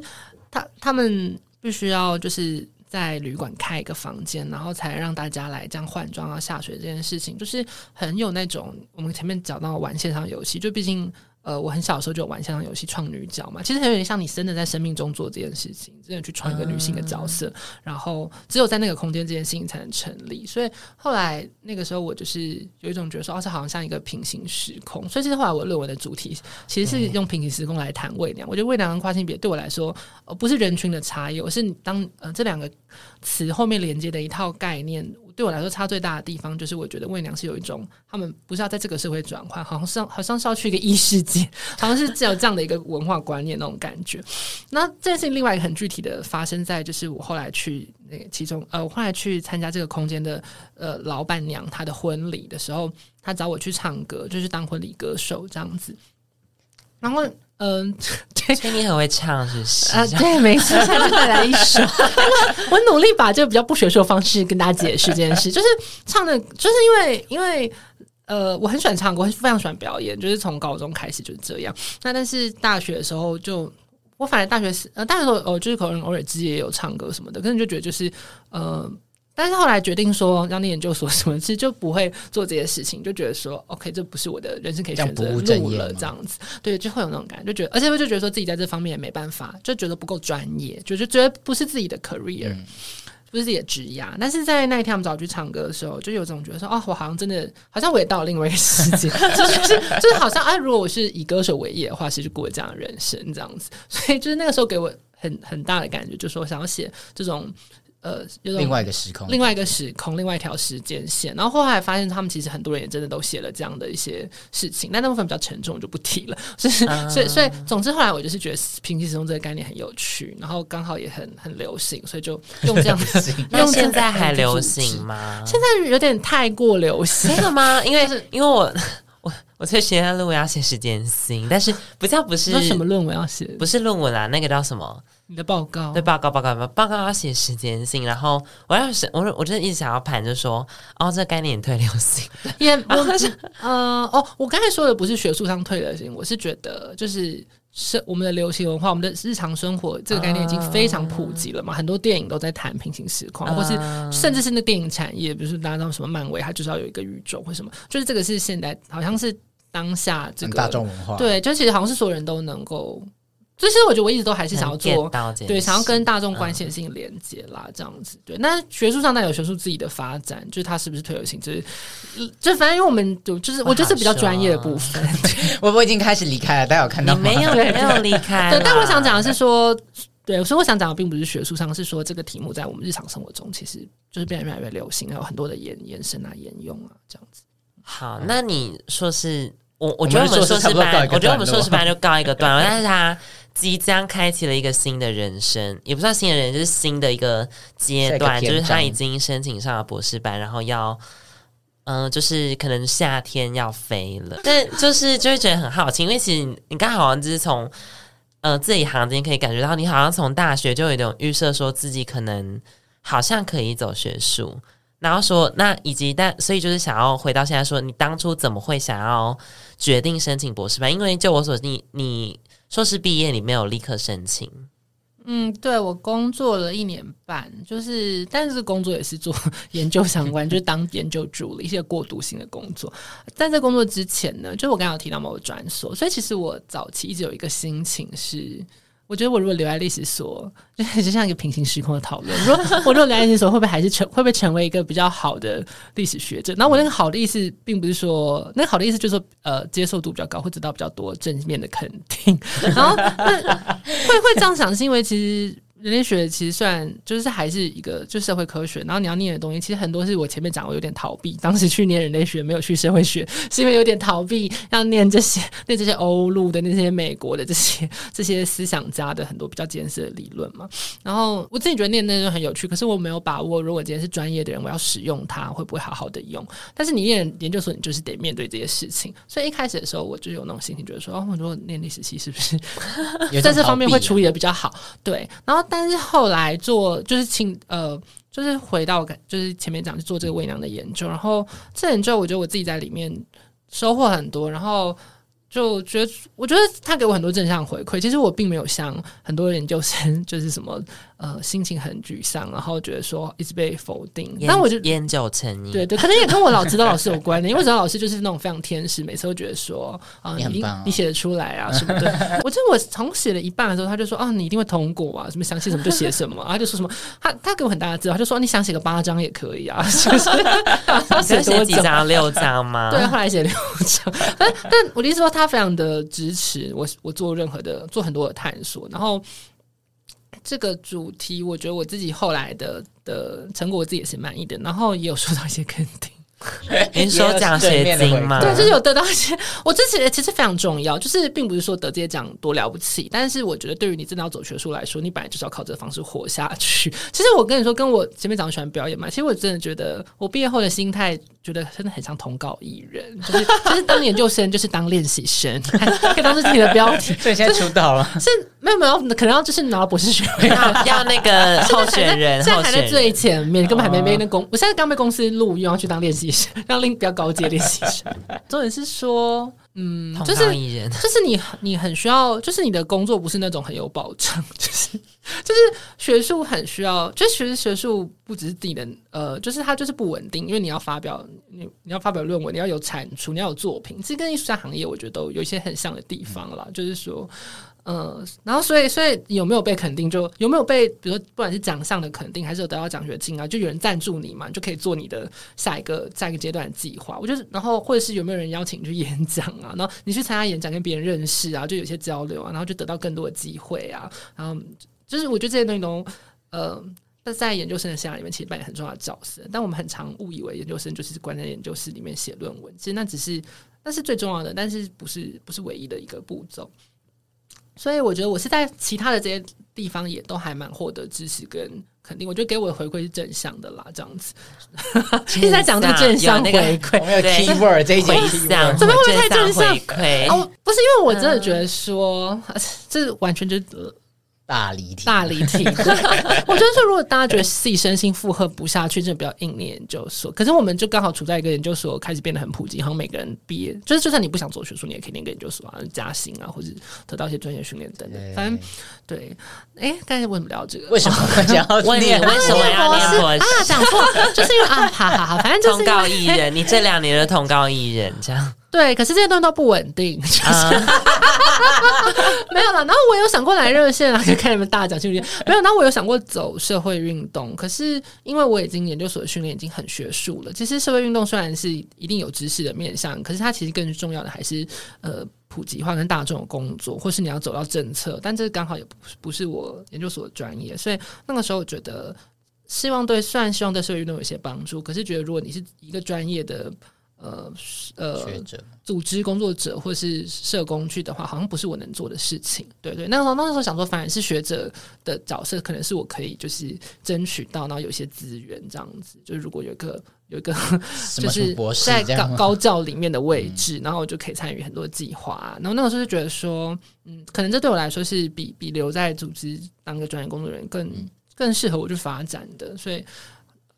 他，他们必须要就是在旅馆开一个房间，然后才让大家来这样换装啊下水这件事情，就是很有那种我们前面讲到玩线上游戏，就毕竟。呃，我很小的时候就玩线上游戏创女角嘛，其实有点像你真的在生命中做这件事情，真的去创一个女性的角色，嗯、然后只有在那个空间这件事情才能成立。所以后来那个时候，我就是有一种觉得说，哦，这好像像一个平行时空。所以其实后来我论文的主题其实是用平行时空来谈伪娘。我觉得伪娘跟跨性别对我来说，呃，不是人群的差异，而是当呃这两个词后面连接的一套概念。对我来说，差最大的地方就是，我觉得伪娘是有一种，他们不是要在这个社会转换，好像是好像是要去一个异世界，好像是只有这样的一个文化观念那种感觉。那这件事情另外一个很具体的发生在，就是我后来去那个其中，呃，我后来去参加这个空间的呃老板娘她的婚礼的时候，她找我去唱歌，就是当婚礼歌手这样子，然后。嗯，对，所以你很会唱，是不是？啊，对，没错，下次再来一首。我努力把这个比较不学术的方式跟大家解释这件事，就是唱的，就是因为因为呃，我很喜欢唱歌，我非常喜欢表演，就是从高中开始就是这样。那但是大学的时候就，我反正大学时呃，大学时候哦，就是可能偶尔自己也有唱歌什么的，可是就觉得就是呃。但是后来决定说要念研究所什么，其实就不会做这些事情，就觉得说，OK，这不是我的人生可以选择了，这样子，对，就会有那种感觉，就觉得，而且我就觉得说自己在这方面也没办法，就觉得不够专业，就就觉得不是自己的 career，、嗯、不是自己的职业。但是在那一天我们找我去唱歌的时候，就有这种觉得说，哦，我好像真的，好像我也到了另外一个世界，就是就是就是好像啊，如果我是以歌手为业的话，其实过这样的人生这样子。所以就是那个时候给我很很大的感觉，就是说我想要写这种。呃，另外一个时空，另外一个时空，另外一条时间线。然后后来发现，他们其实很多人也真的都写了这样的一些事情，但那部分比较沉重，就不提了。所 以，嗯、所以，所以，总之，后来我就是觉得平行时空这个概念很有趣，然后刚好也很很流行，所以就 用这样子。那现在还流行吗？现在有点太过流行了吗？因为是因为我我我在学论文要写时间性，但是不叫不是什么论文要写，不是论文啦，那个叫什么？你的报告对报告报告报告要写时间性，然后我要是我我真的一直想要盘，就说哦，这个概念退流行 也不是 呃哦，我刚才说的不是学术上退流行，我是觉得就是是我们的流行文化，我们的日常生活这个概念已经非常普及了嘛。Uh, 很多电影都在谈平行时空，uh, 或是甚至是那电影产业，比如说大家知道什么漫威，它就是要有一个宇宙或什么，就是这个是现在好像是当下这个大众文化。对，就其实好像是所有人都能够。所以，其实我觉得我一直都还是想要做，对，想要跟大众关系的事情连接啦，嗯、这样子。对，那学术上那有学术自己的发展，就是它是不是推流行，就是，就反正因为我们就就是，我就是比较专业的部分。我我已经开始离开了，大家有看到吗？没有，没有离开。对，但我想讲的是说，对，所以我想讲的并不是学术上，是说这个题目在我们日常生活中，其实就是变得越来越流行，还有很多的延延伸啊、沿用啊，这样子。好，那你说是我，我觉得我们硕士班，我觉得我们硕士班就告一个段落，但是他。即将开启了一个新的人生，也不算新的人，就是新的一个阶段，就是他已经申请上了博士班，然后要，嗯、呃，就是可能夏天要飞了，但就是就会觉得很好奇，因为其实你刚好像就是从呃字里行间可以感觉到，你好像从大学就有一种预设，说自己可能好像可以走学术，然后说那以及但所以就是想要回到现在说，你当初怎么会想要决定申请博士班？因为就我所知，你你。硕士毕业，你没有立刻申请？嗯，对，我工作了一年半，就是，但是工作也是做 研究相关，就是当研究助理，一些过渡性的工作。在这工作之前呢，就我刚刚有提到某个专所，所以其实我早期一直有一个心情是。我觉得我如果留在历史所，就 就像一个平行时空的讨论。如果我如果留在历史所，会不会还是成会不会成为一个比较好的历史学者？然后我那个好的意思，并不是说那个好的意思就是说，呃，接受度比较高，会得到比较多正面的肯定。然后会会这样想，是因为其实。人类学其实算就是还是一个就社会科学，然后你要念的东西，其实很多是我前面讲，我有点逃避。当时去念人类学，没有去社会学，是因为有点逃避，要念这些念这些欧陆的那些美国的这些这些思想家的很多比较艰涩的理论嘛。然后我自己觉得念那个很有趣，可是我没有把握，如果今天是专业的人，我要使用它，会不会好好的用？但是你念研究所，你就是得面对这些事情。所以一开始的时候，我就有那种心情，觉得说，哦，我如果念历史系，是不是在这方面会处理的比较好？对，然后。但是后来做就是请呃，就是回到就是前面讲就做这个伪娘的研究，然后这研究我觉得我自己在里面收获很多，然后。就觉得，我觉得他给我很多正向回馈。其实我并没有像很多研究生，就是什么呃，心情很沮丧，然后觉得说一直被否定。但我就对对，可能也跟我老指导老师有关的。因为指导老师就是那种非常天使，每次都觉得说啊，你你你写得出来啊什么的。我记得我从写了一半的时候，他就说啊，你一定会通过啊，什么想写什么就写什么。他就说什么，他他给我很大的指导，他就说你想写个八章也可以啊，就是写多几章六章吗？对，后来写六章。但但我的意思说。他非常的支持我，我做任何的做很多的探索，然后这个主题，我觉得我自己后来的的成果，我自己也是满意的，然后也有受到一些肯定。您说奖学金吗？对，就是有得到一些。我这其实其实非常重要，就是并不是说得这些奖多了不起，但是我觉得对于你真的要走学术来说，你本来就是要靠这个方式活下去。其实我跟你说，跟我前面讲喜欢表演嘛，其实我真的觉得我毕业后的心态，觉得真的很像通告艺人，就是就是当研究生就是当练习生，可以当自己的标题。所以现在出道了，是没有没有，可能要就是拿博士学位，要那个 候选人，现在还在最前面，根本还没被那公，我现在刚被公司录用要去当练习生。让另比较高阶练习生，重点是说，嗯，就是就是你你很需要，就是你的工作不是那种很有保障，就是就是学术很需要，就其实学术不只是自己的，呃，就是它就是不稳定，因为你要发表你你要发表论文，你要有产出，你要有作品，其实跟艺术家行业我觉得都有一些很像的地方啦，就是说。嗯，然后所以所以有没有被肯定，就有没有被，比如说不管是奖项的肯定，还是有得到奖学金啊，就有人赞助你嘛，就可以做你的下一个下一个阶段的计划。我觉得，然后或者是有没有人邀请你去演讲啊，然后你去参加演讲，跟别人认识啊，就有些交流啊，然后就得到更多的机会啊。然后就是我觉得这些东西都，呃，在研究生的生涯里面，其实扮演很重要的角色。但我们很常误以为研究生就是关在研究室里面写论文，其实那只是那是最重要的，但是不是不是唯一的一个步骤。所以我觉得我是在其他的这些地方也都还蛮获得支持跟肯定，我觉得给我的回馈是正向的啦，这样子。一直在讲这个正向回馈，没有 keyword 这一项，怎么会不会太正向回馈？哦，不是因为我真的觉得说，这完全就是大离题，大离题。我觉得说，如果大家觉得自己身心负荷不下去，真的不要硬念研究所。可是我们就刚好处在一个研究所开始变得很普及，好像每个人毕业，就是就算你不想做学术，你也可以念个研究所啊，加薪啊，或者得到一些专业训练等等。反正对，哎，刚才为什么聊这个？为什么想要问你为什么要念博士啊？讲错，就是因为啊，好好好，反正就是通告艺人，你这两年的通告艺人这样。对，可是这些东西都不稳定，就是、uh. 没有了。然后我有想过来热线啊，就看你们大家讲训练。没有，然后我有想过走社会运动，可是因为我已经研究所的训练已经很学术了。其实社会运动虽然是一定有知识的面向，可是它其实更重要的还是呃普及化跟大众的工作，或是你要走到政策。但这刚好也不不是我研究所的专业，所以那个时候我觉得希望对，虽然希望对社会运动有些帮助，可是觉得如果你是一个专业的。呃呃，组织工作者或是社工去的话，好像不是我能做的事情。对对，那个时候那个时候想说，反而是学者的角色，可能是我可以就是争取到，然后有些资源这样子。就是如果有一个有一个就是在高高教里面的位置，然后我就可以参与很多计划。然后那个时候就觉得说，嗯，可能这对我来说是比比留在组织当个专业工作人员更更适合我去发展的，所以。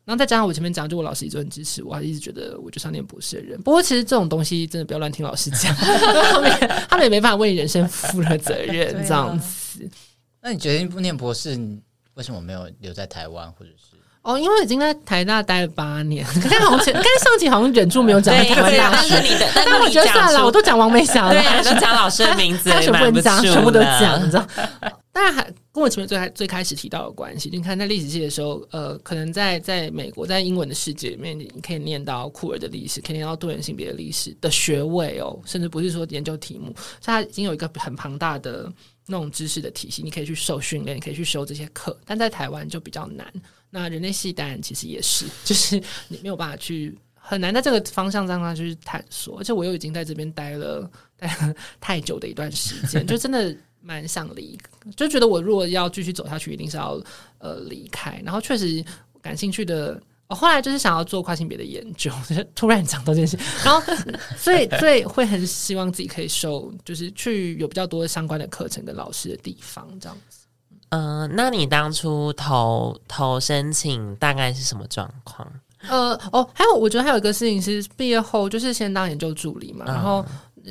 然后再加上我前面讲，就我老师一直很支持我，还一直觉得我就是要念博士的人。不过其实这种东西真的不要乱听老师讲，他们他们也没办法为你人生负了责任这样子。那你决定不念博士，你为什么没有留在台湾，或者是？哦，因为已经在台大待了八年，刚才好像刚才上集好像忍住没有讲台湾大学，但是你的，但是我觉得算了，我都讲王美霞了，还是讲老师的名字，全部讲，全部都讲，你知道。当然还跟我前面最开最开始提到的关系，就你看在历史系的时候，呃，可能在在美国，在英文的世界里面，你可以念到酷儿的历史，可以念到多元性别的历史的学位哦，甚至不是说研究题目，所以它已经有一个很庞大的那种知识的体系，你可以去受训练，你可以去修这些课，但在台湾就比较难。那人类系当然其实也是，就是你没有办法去很难在这个方向上去探索，而且我又已经在这边待了待了太久的一段时间，就真的。蛮想离，就觉得我如果要继续走下去，一定是要呃离开。然后确实感兴趣的，我、后来就是想要做跨性别的研究，突然讲到这件事，然后所以所以会很希望自己可以受，就是去有比较多相关的课程跟老师的地方这样子。嗯、呃，那你当初投投申请大概是什么状况？呃哦，还有我觉得还有一个事情是毕业后就是先当研究助理嘛，嗯、然后。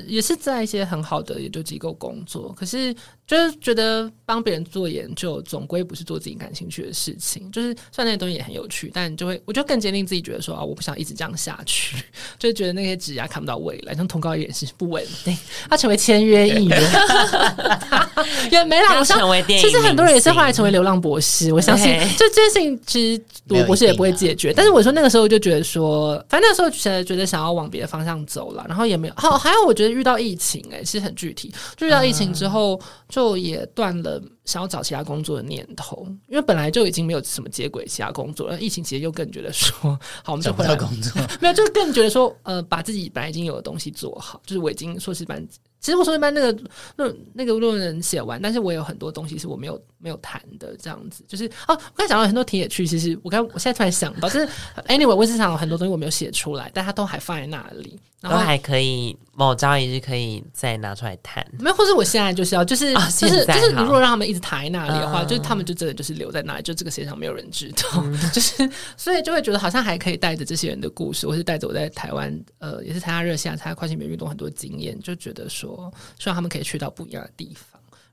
也是在一些很好的研究机构工作，可是就是觉得帮别人做研究，总归不是做自己感兴趣的事情。就是虽然那些东西也很有趣，但就会我就更坚定自己觉得说啊，我不想一直这样下去，就觉得那些指甲看不到未来，像通告也是不稳定。他成为签约艺人，也没啦。我想，其实很多人也是后来成为流浪博士。我相信，就这件事情其实读博士也不会解决。但是我说那个时候就觉得说，反正那时候觉得觉得想要往别的方向走了，然后也没有。好，还有我觉得。遇到疫情，欸，哎，其实很具体。就遇到疫情之后，就也断了想要找其他工作的念头，因为本来就已经没有什么接轨其他工作了。疫情其实又更觉得说，好，我们就回来工作，没有，就更觉得说，呃，把自己本来已经有的东西做好。就是我已经硕士班，其实我硕士班那个论那个论文写完，但是我有很多东西是我没有没有谈的，这样子。就是哦，我刚才讲到很多题也去，其实我刚我现在突然想到，就是 anyway，我是想有很多东西我没有写出来，但它都还放在那里。然后还可以某朝一日可以再拿出来谈，没有，或者我现在就是要，就是、哦、就是就是，你如果让他们一直躺在那里的话，嗯、就是他们就真的就是留在那里，就这个世界上没有人知道，嗯、就是所以就会觉得好像还可以带着这些人的故事，或是带着我在台湾呃，也是参加热线、参加跨性别运动很多经验，就觉得说希望他们可以去到不一样的地方。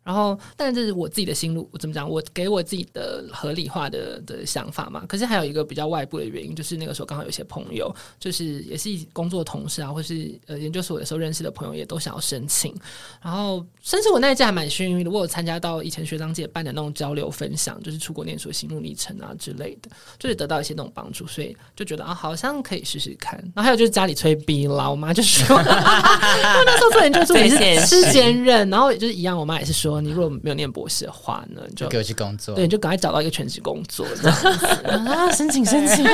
然后，但这是我自己的心路，我怎么讲？我给我自己的合理化的的想法嘛。可是还有一个比较外部的原因，就是那个时候刚好有些朋友，就是也是工作同事啊，或是呃研究所的时候认识的朋友，也都想要申请。然后，甚至我那一届还蛮幸运的，我有参加到以前学长姐办的那种交流分享，就是出国念书的心路历程啊之类的，就是得到一些那种帮助，所以就觉得啊，好像可以试试看。然后还有就是家里催逼啦，我妈就说，因为 那时候做研究助理是是兼任，然后也就是一样，我妈也是说。你如果没有念博士的话呢，你就给我去工作。对，你就赶快找到一个全职工作这样子 啊！申请申请，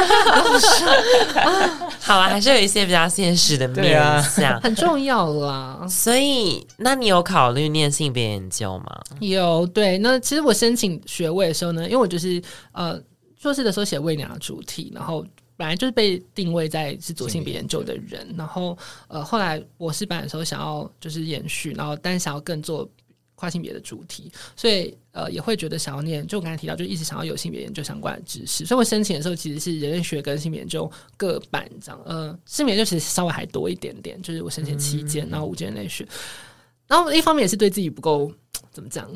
好啊，还是有一些比较现实的面向，啊、很重要啦。所以，那你有考虑念性别研究吗？有，对。那其实我申请学位的时候呢，因为我就是呃硕士的时候写伪娘的主题，然后本来就是被定位在是做性别研究的人，然后呃后来博士班的时候想要就是延续，然后但想要更做。跨性别的主题，所以呃也会觉得想要念，就我刚才提到，就一直想要有性别研究相关的知识。所以我申请的时候其实是人类学跟性别研究各半这样，呃，性别研究其实稍微还多一点点，就是我申请七件，然后五件人类学，然后一方面也是对自己不够怎么讲。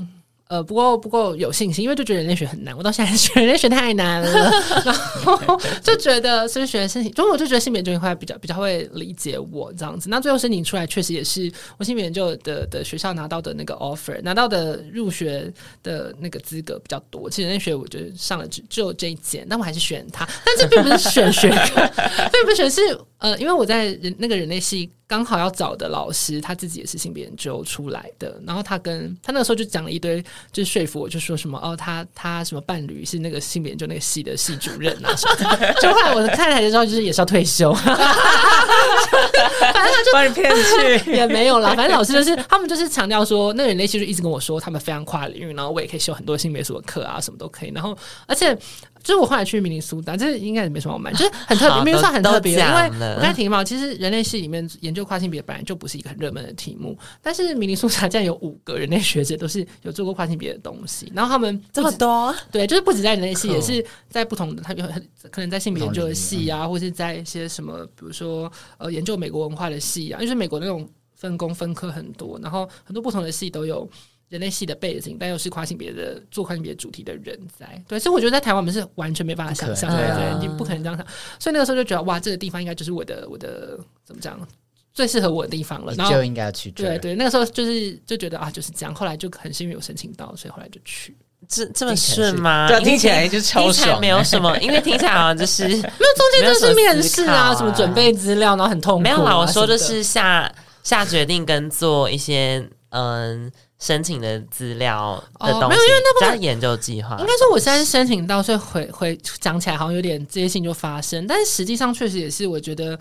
呃，不过不够有信心，因为就觉得人类学很难，我到现在 觉得人类学太难了，然后就觉得是不是学申请，中我就觉得性别研究会比较比较会理解我这样子。那最后申请出来，确实也是我性别研究的的学校拿到的那个 offer，拿到的入学的那个资格比较多。其实人类学我觉得上了只只有这一间，但我还是选它。但这并不是选学科，并不是选是呃，因为我在人那个人类系。刚好要找的老师，他自己也是性别研究出来的，然后他跟他那个时候就讲了一堆，就是说服我，就说什么哦，他他什么伴侣是那个性别研究那个系的系主任啊什么的，就后来我看台的时候，就是也是要退休，反正他就把你骗去 也没有啦，反正老师就是他们就是强调说，那个人类系就一直跟我说他们非常跨领域，然后我也可以修很多性别所的课啊，什么都可以，然后而且。就是我后来去明尼苏达，这应该也没什么好瞒，就是很特别，明尼苏达很特别，因为我刚才提嘛，其实人类系里面研究跨性别本来就不是一个很热门的题目，但是明尼苏达竟然有五个人类学者都是有做过跨性别的东西，然后他们这么多，对，就是不止在人类系，也是在不同的，他有很可能在性别研究的系啊，或是在一些什么，比如说呃研究美国文化的系啊，就是美国那种分工分科很多，然后很多不同的系都有。人类系的背景，但又是跨性别的做跨性别主题的人在，对，所以我觉得在台湾我们是完全没办法想象，对对，你不可能这样想。所以那个时候就觉得，哇，这个地方应该就是我的我的怎么讲，最适合我的地方了。然后就应该要去。对对，那个时候就是就觉得啊，就是这样。后来就很幸运有申请到，所以后来就去。这这么顺吗？对，听起来就超爽，没有什么，因为听起来好像就是没有中间就是面试啊，什么准备资料，然后很痛苦。没有啦，我说就是下下决定跟做一些嗯。申请的资料的东西，哦、没有，因为那不是研究计划。应该说，我现在申请到，所以回回讲起来好像有点这些事情就发生，但是实际上确实也是，我觉得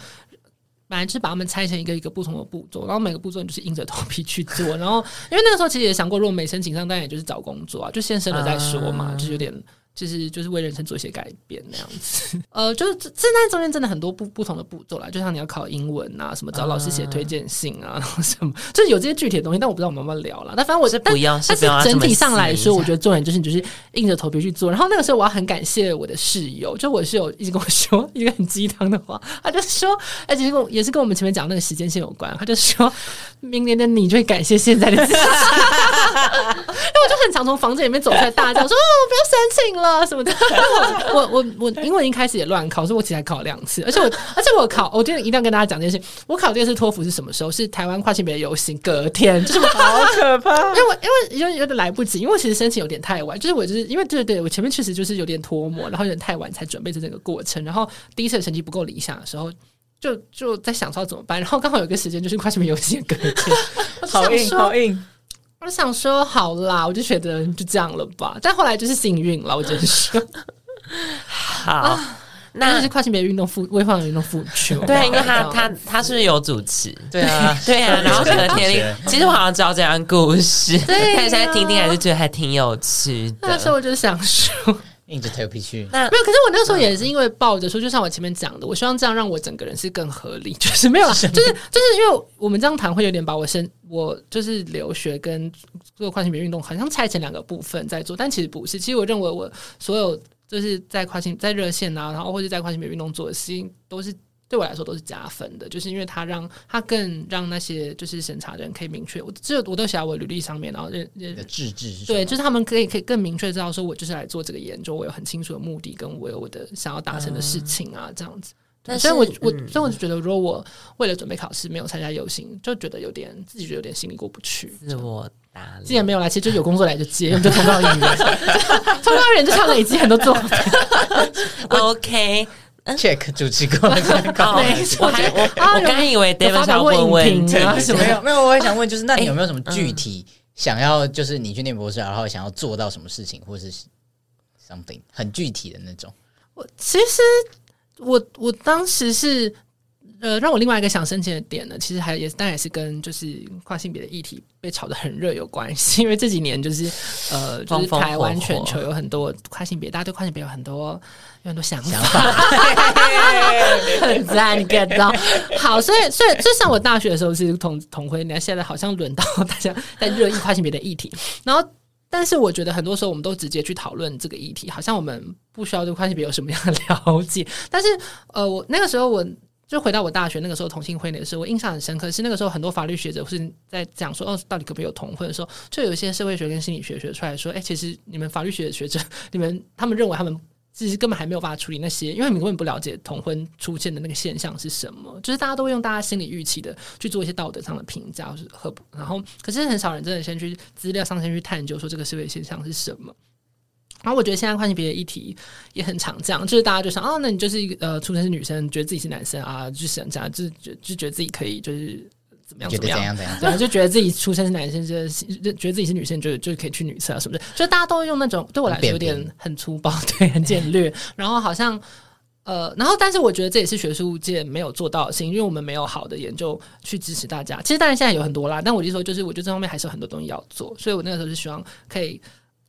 本来就是把他们拆成一个一个不同的步骤，然后每个步骤你就是硬着头皮去做。然后，因为那个时候其实也想过，如果没申请上，当然也就是找工作啊，就先申了再说嘛，嗯、就是有点。就是就是为人生做一些改变那样子，呃，就是这那中间真的很多不不同的步骤啦，就像你要考英文啊，什么找老师写推荐信啊，然后什么，就是有这些具体的东西，但我不知道我们要不要聊了。但反正我是不要，但是整体上来说，我觉得重点就是你就是硬着头皮去做。然后那个时候我要很感谢我的室友，就我室友一直跟我说一个很鸡汤的话，他就说，而且跟也是跟我们前面讲那个时间线有关，他就说明年的你就会感谢现在的自己，因为我就很常从房子里面走出来大叫说，哦，我不要申请了。啊什么的，我我我英文一开始也乱考，所以我其实还考两次，而且我 而且我考，我今天一定要跟大家讲这件事。我考这次托福是什么时候？是台湾跨性别游行隔天，就是 好可怕。因为我因为有有点来不及，因为其实申请有点太晚，就是我就是因为对对，我前面确实就是有点脱模，然后有点太晚才准备这整个过程，然后第一次的成绩不够理想的时候，就就在想说怎么办，然后刚好有个时间就是跨性别游行隔天，好硬好硬。我想说好啦，我就觉得就这样了吧。但后来就是幸运了，我真是。好，啊、那是跨性别运动副微创运动复出。对，因为他他他是，是有主持，对啊，对啊。然后可能田丽，其实我好像知道这样故事，对、啊，看现在听听还是觉得还挺有趣的。那时候我就想说。硬着头皮去，那没有。可是我那时候也是因为抱着说，就像我前面讲的，我希望这样让我整个人是更合理，就是没有，就是就是因为我们这样谈会有点把我身我就是留学跟做跨性别运动好像拆成两个部分在做，但其实不是。其实我认为我所有就是在跨性在热线啊，然后或者在跨性别运动做的事情都是。对我来说都是加分的，就是因为他让他更让那些就是审查的人可以明确，我这我都写在我履历上面，然后认认的自治对，就是他们可以可以更明确知道说，我就是来做这个研究，我有很清楚的目的，跟我有我的想要达成的事情啊，这样子。但，所以我我所以我就觉得，如果我为了准备考试没有参加游行，就觉得有点自己觉得有点心里过不去。自我打理，既然没有来，其实就有工作来就接，我们就通告人员，通告人就唱了已经很多作品。OK。Check 主持过，没错。我还我我刚以为 David 想问问题，没有没有，我也想问，就是那你有没有什么具体想要，就是你去念博士，然后想要做到什么事情，或是 something 很具体的那种？我其实我我当时是呃，让我另外一个想申请的点呢，其实还也当然也是跟就是跨性别的议题被炒得很热有关系，因为这几年就是呃，就是台湾全球有很多跨性别，大家对跨性别有很多有很多想法，想法 很赞，你 get 到？好，所以所以就像我大学的时候是同同婚，那现在好像轮到大家在热议跨性别的议题，然后。但是我觉得很多时候我们都直接去讨论这个议题，好像我们不需要对跨性别有什么样的 了解。但是，呃，我那个时候我就回到我大学那个时候同性婚礼的时候，我印象很深刻，是那个时候很多法律学者是在讲说，哦，到底可不可以有同婚的时候，就有一些社会学跟心理学学出来说，哎，其实你们法律学的学者，你们他们认为他们。其实根本还没有办法处理那些，因为你们根本不了解同婚出现的那个现象是什么。就是大家都会用大家心理预期的去做一些道德上的评价，是和然后，可是很少人真的先去资料上先去探究说这个社会现象是什么。然后我觉得现在跨性别的议题也很常这样，就是大家就想，哦，那你就是一个呃，出生是女生，觉得自己是男生啊，就想这样，就就就觉得自己可以就是。怎么样？怎么样？怎样？怎样？对，就觉得自己出生是男生，就就觉得自己是女生，就就可以去女厕啊，是不是？就大家都用那种对我来说有点很粗暴，对，很简略。然后好像呃，然后但是我觉得这也是学术界没有做到的事情，因为我们没有好的研究去支持大家。其实当然现在有很多啦，但我就说，就是我觉得这方面还是有很多东西要做。所以我那个时候是希望可以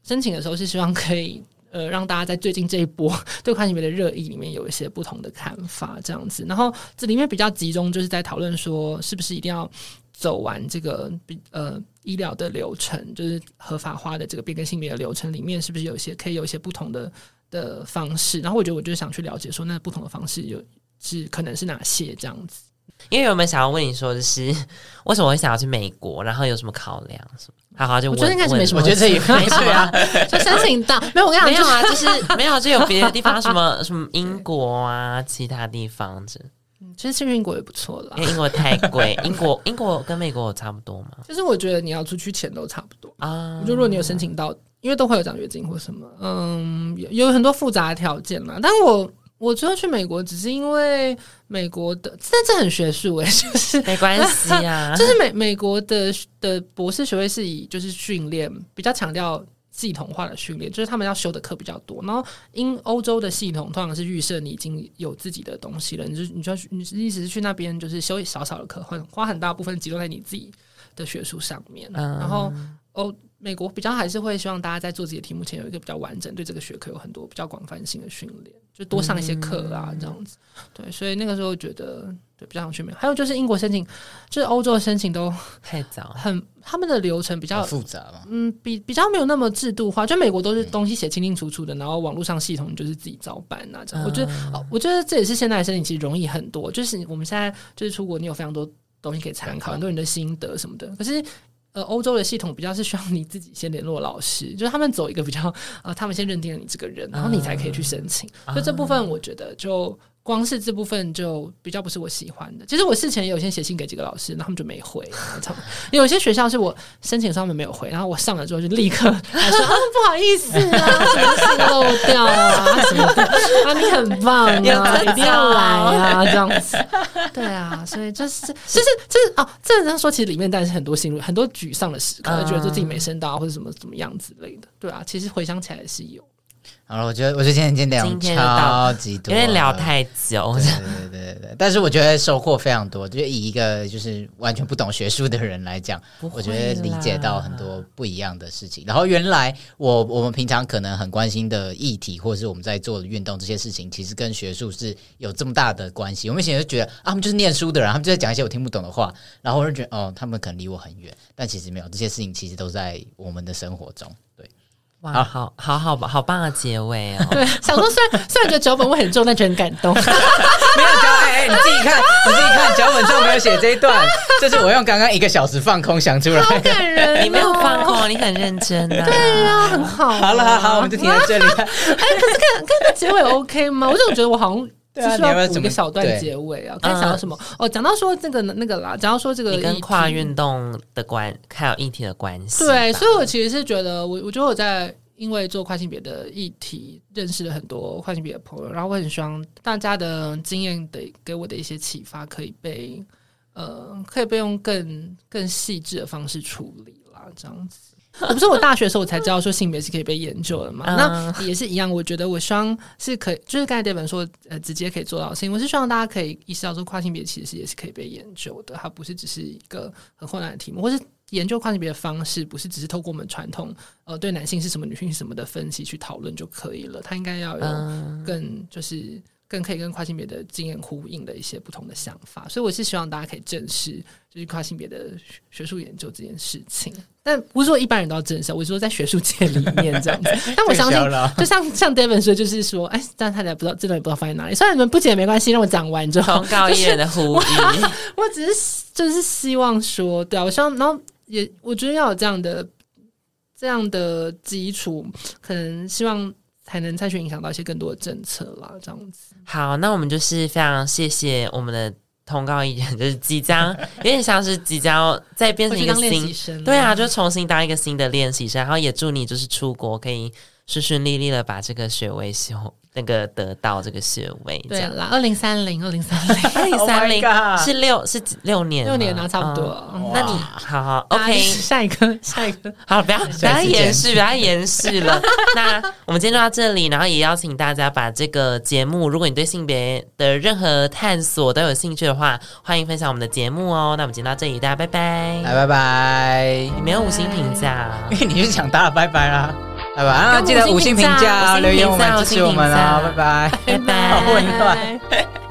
申请的时候是希望可以。呃，让大家在最近这一波 对跨性别的热议里面有一些不同的看法，这样子。然后这里面比较集中，就是在讨论说，是不是一定要走完这个呃医疗的流程，就是合法化的这个变更性别的流程里面，是不是有一些可以有一些不同的的方式？然后我觉得，我就想去了解说，那不同的方式有是可能是哪些这样子。因为我们想要问你说就是，为什么会想要去美国，然后有什么考量什么？好好就我觉得应该是没什么，我觉得这也 没什么啊，就申请到 没有，我跟你讲没有啊，就是没有，就有别的地方，什么什么英国啊，其他地方这。其实去英国也不错啦，因为英国太贵，英国英国跟美国差不多嘛。其实我觉得你要出去钱都差不多啊。就如果你有申请到，因为都会有奖学金或什么，嗯，有有很多复杂的条件嘛。但我。我最后去美国只是因为美国的，但这很学术诶、欸，就是没关系啊，就是美美国的的博士学位是以就是训练比较强调系统化的训练，就是他们要修的课比较多。然后因欧洲的系统通常是预设你已经有自己的东西了，你就你就要你意思是去那边就是修少少的课，花花很大部分集中在你自己的学术上面，嗯、然后欧。美国比较还是会希望大家在做自己的题目前有一个比较完整，对这个学科有很多比较广泛性的训练，就多上一些课啊，这样子。对，所以那个时候觉得对比较想去美国。还有就是英国申请，就是欧洲的申请都太早，很他们的流程比较复杂嘛。嗯，比比较没有那么制度化。就美国都是东西写清清楚楚的，然后网络上系统就是自己照办啊。这样，我觉得，我觉得这也是现在申请其实容易很多。就是我们现在就是出国，你有非常多东西可以参考，很多人的心得什么的。可是。呃，欧洲的系统比较是需要你自己先联络老师，就是他们走一个比较呃，他们先认定了你这个人，然后你才可以去申请。Uh, 所以这部分我觉得就。光是这部分就比较不是我喜欢的。其实我事前也有先写信给几个老师，然后他们就没回。有些学校是我申请上面没有回，然后我上了之后就立刻还说啊不好意思啊，什么信漏掉啊什么的啊，你很棒啊，一定要来啊这样子。对啊，所以就是就是就是哦，这样说其实里面但是很多心路很多沮丧的时刻，觉得说自己没升到或者什么怎么样之类的。对啊，其实回想起来是有。好了，我觉得我觉得今天今天聊超级多，有点聊太久。对对对对，但是我觉得收获非常多。就以一个就是完全不懂学术的人来讲，我觉得理解到很多不一样的事情。然后原来我我们平常可能很关心的议题，或者是我们在做的运动这些事情，其实跟学术是有这么大的关系。我们以前就觉得啊，他们就是念书的人，他们就在讲一些我听不懂的话，然后我就觉得哦，他们可能离我很远。但其实没有，这些事情其实都在我们的生活中。对。哇，好好好吧，好棒的结尾哦！对，想说虽然虽然觉得脚本会很重，但觉得很感动。没有脚本，哎，你自己看，你自己看，脚本上没有写这一段，这是我用刚刚一个小时放空想出来的。好感人哦，你没有放空，你很认真啊。对啊，很好。好了，好，好，我们就停在这里。哎，可是看看这结尾 OK 吗？我就觉得我好像。就是要补一个小段结尾啊！该讲到什么？哦，讲到说这个那个啦，讲到说这个跟跨运动的关，还有议题的关系。对，所以我其实是觉得，我我觉得我在因为做跨性别的议题，认识了很多跨性别的朋友，然后我很希望大家的经验的给我的一些启发，可以被呃，可以被用更更细致的方式处理啦，这样子。我不是我大学的时候我才知道说性别是可以被研究的嘛，嗯、那也是一样。我觉得我希望是可以，就是刚才 Devin 说，呃，直接可以做到的事情。我是希望大家可以意识到说，跨性别其实也是可以被研究的，它不是只是一个很困难的题目，或是研究跨性别的方式，不是只是透过我们传统呃对男性是什么、女性是什么的分析去讨论就可以了。它应该要有更就是。更可以跟跨性别的经验呼应的一些不同的想法，所以我是希望大家可以正视就是跨性别的学术研究这件事情，但不是说一般人都要正视，我是说在学术界里面这样子。但我相信，就像像 David 说，就是说，哎，但他俩不知道，真的也不知道放在哪里。虽然你们不解也没关系，让我讲完之后，通告艺人的呼应。我，我只是就是希望说，对啊，我希望，然后也我觉得要有这样的这样的基础，可能希望。才能再去影响到一些更多的政策啦，这样子。好，那我们就是非常谢谢我们的通告艺人，就是即将 有点像是即将再变成一个新，对啊，就重新当一个新的练习生，然后也祝你就是出国可以顺顺利利的把这个学位修。那个得到这个学位，对啦，二零三零，二零三零，二零三零是六是六年，六年啊，差不多。那你好好，OK，下一个，下一个，好，不要不要延续，不要延续了。那我们今天就到这里，然后也邀请大家把这个节目，如果你对性别的任何探索都有兴趣的话，欢迎分享我们的节目哦。那我们今天到这里，大家拜拜，来拜拜。你没有五星评价，因 为你是想打了拜拜啦。拜拜啊！记得五星评价、留言我们支持我们啊，拜拜，拜拜，好混乱。